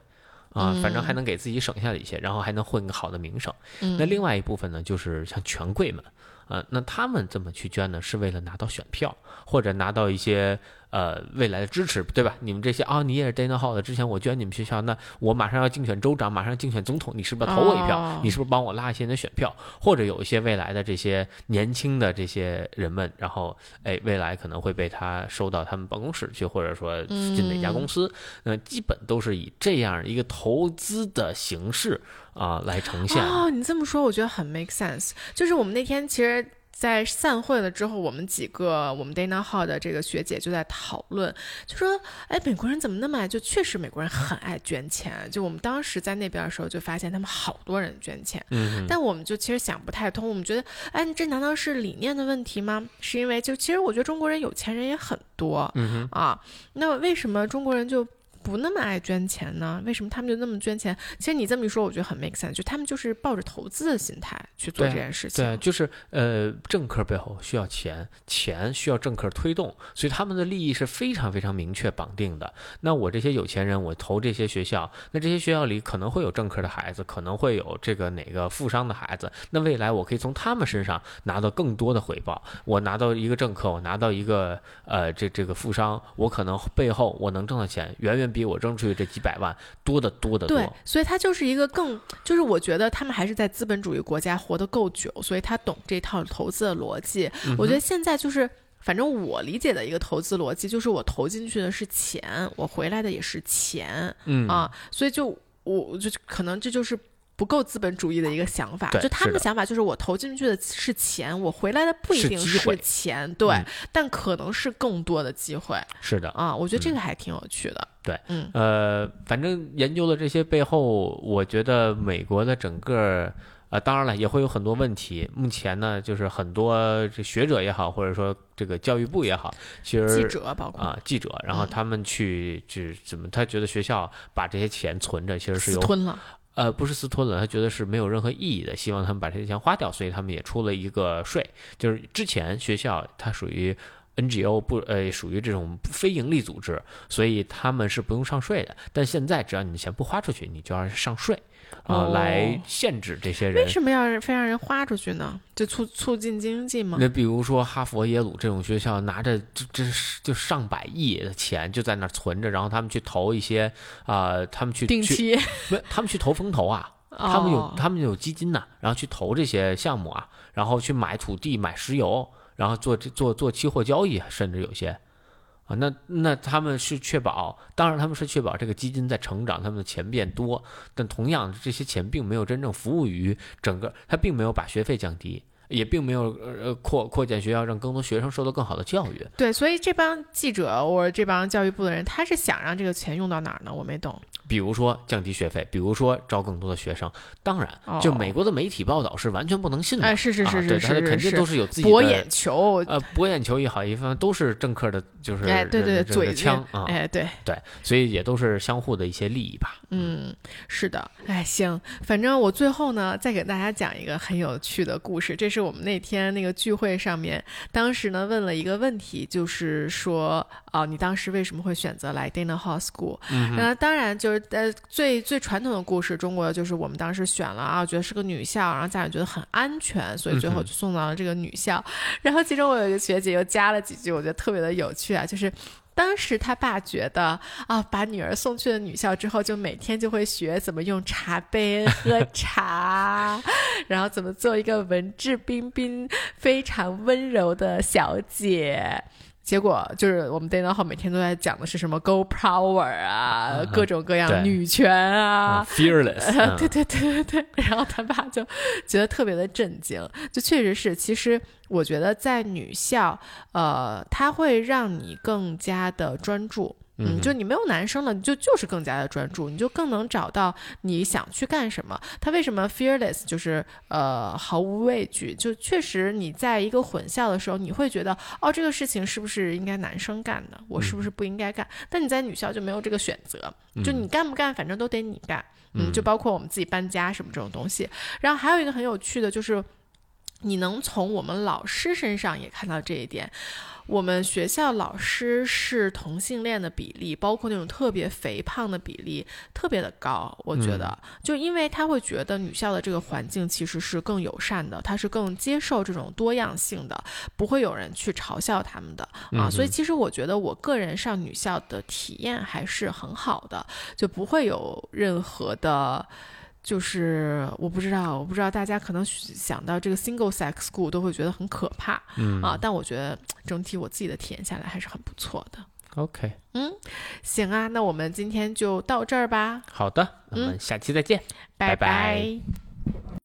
啊，反正还能给自己省下一些，然后还能混个好的名声。那另外一部分呢，就是像权贵们，啊，那他们这么去捐呢，是为了拿到选票，或者拿到一些。呃，未来的支持，对吧？你们这些啊，你也是 Dana Hall 的。之前我捐你们学校，那我马上要竞选州长，马上竞选总统，你是不是要投我一票？你是不是帮我拉一些的选票？或者有一些未来的这些年轻的这些人们，然后哎，未来可能会被他收到他们办公室去，或者说进哪家公司？那基本都是以这样一个投资的形式啊来呈现。哦，你这么说，我觉得很 make sense。就是我们那天其实。在散会了之后，我们几个我们 Dana Hall 的这个学姐就在讨论，就说：“哎，美国人怎么那么爱？就确实美国人很爱捐钱。就我们当时在那边的时候，就发现他们好多人捐钱。嗯，但我们就其实想不太通，我们觉得，哎，这难道是理念的问题吗？是因为就其实我觉得中国人有钱人也很多，嗯啊，那为什么中国人就？不那么爱捐钱呢？为什么他们就那么捐钱？其实你这么一说，我觉得很 make sense，就他们就是抱着投资的心态去做这件事情。对，就是呃，政客背后需要钱，钱需要政客推动，所以他们的利益是非常非常明确绑定的。那我这些有钱人，我投这些学校，那这些学校里可能会有政客的孩子，可能会有这个哪个富商的孩子。那未来我可以从他们身上拿到更多的回报。我拿到一个政客，我拿到一个呃这这个富商，我可能背后我能挣的钱远远比。我扔出去这几百万多得多得多。对，所以他就是一个更，就是我觉得他们还是在资本主义国家活得够久，所以他懂这套投资的逻辑。我觉得现在就是，反正我理解的一个投资逻辑，就是我投进去的是钱，我回来的也是钱，嗯啊，所以就我就可能这就是。不够资本主义的一个想法，就他们的想法就是我投进去的是钱，我回来的不一定是钱，对，但可能是更多的机会。是的啊，我觉得这个还挺有趣的。对，嗯，呃，反正研究了这些背后，我觉得美国的整个，呃，当然了，也会有很多问题。目前呢，就是很多这学者也好，或者说这个教育部也好，其实记者包括啊记者，然后他们去就怎么，他觉得学校把这些钱存着，其实是有吞了。呃，不是私吞了，他觉得是没有任何意义的，希望他们把这些钱花掉，所以他们也出了一个税，就是之前学校它属于 NGO 不呃属于这种非盈利组织，所以他们是不用上税的，但现在只要你的钱不花出去，你就要上税。啊，来限制这些人，为什么要非让人花出去呢？就促促进经济吗？那比如说哈佛、耶鲁这种学校，拿着这这就上百亿的钱就在那存着，然后他们去投一些啊，他们去定期，不，他们去投风投啊，他们有他们有基金呐，然后去投这些项目啊，然后去买土地、买石油，然后做做做期货交易，甚至有些。啊，那那他们是确保，当然他们是确保这个基金在成长，他们的钱变多，但同样这些钱并没有真正服务于整个，他并没有把学费降低。也并没有呃扩扩建学校，让更多学生受到更好的教育。对，所以这帮记者或者这帮教育部的人，他是想让这个钱用到哪儿呢？我没懂。比如说降低学费，比如说招更多的学生。当然，就美国的媒体报道是完全不能信的。哎，是是是是是，他肯定都是有自己的博眼球。呃，博眼球也好，一方面都是政客的，就是哎，对对，嘴枪啊，哎，对对，所以也都是相互的一些利益吧。嗯，是的。哎，行，反正我最后呢，再给大家讲一个很有趣的故事。这是我们那天。那个聚会上面，当时呢问了一个问题，就是说，哦，你当时为什么会选择来 Dana Hall School？那当然就是呃最最传统的故事，中国就是我们当时选了啊，觉得是个女校，然后家长觉得很安全，所以最后就送到了这个女校。然后其中我有一个学姐又加了几句，我觉得特别的有趣啊，就是。当时他爸觉得啊，把女儿送去了女校之后，就每天就会学怎么用茶杯喝茶，然后怎么做一个文质彬彬、非常温柔的小姐。结果就是我们 Dana 号每天都在讲的是什么 Go Power 啊，各种各样女权啊，Fearless，对对对对对。然后他爸就觉得特别的震惊，就确实是，其实我觉得在女校，呃，它会让你更加的专注。嗯，就你没有男生了，你就就是更加的专注，你就更能找到你想去干什么。他为什么 fearless 就是呃毫无畏惧？就确实你在一个混校的时候，你会觉得哦这个事情是不是应该男生干的？我是不是不应该干？但你在女校就没有这个选择，就你干不干，反正都得你干。嗯，就包括我们自己搬家什么这种东西。然后还有一个很有趣的就是，你能从我们老师身上也看到这一点。我们学校老师是同性恋的比例，包括那种特别肥胖的比例，特别的高。我觉得，就因为他会觉得女校的这个环境其实是更友善的，他是更接受这种多样性的，不会有人去嘲笑他们的啊。所以，其实我觉得我个人上女校的体验还是很好的，就不会有任何的。就是我不知道，我不知道大家可能想到这个 single sex school 都会觉得很可怕，嗯啊，但我觉得整体我自己的体验下来还是很不错的。OK，嗯，行啊，那我们今天就到这儿吧。好的，我们下期再见，拜拜。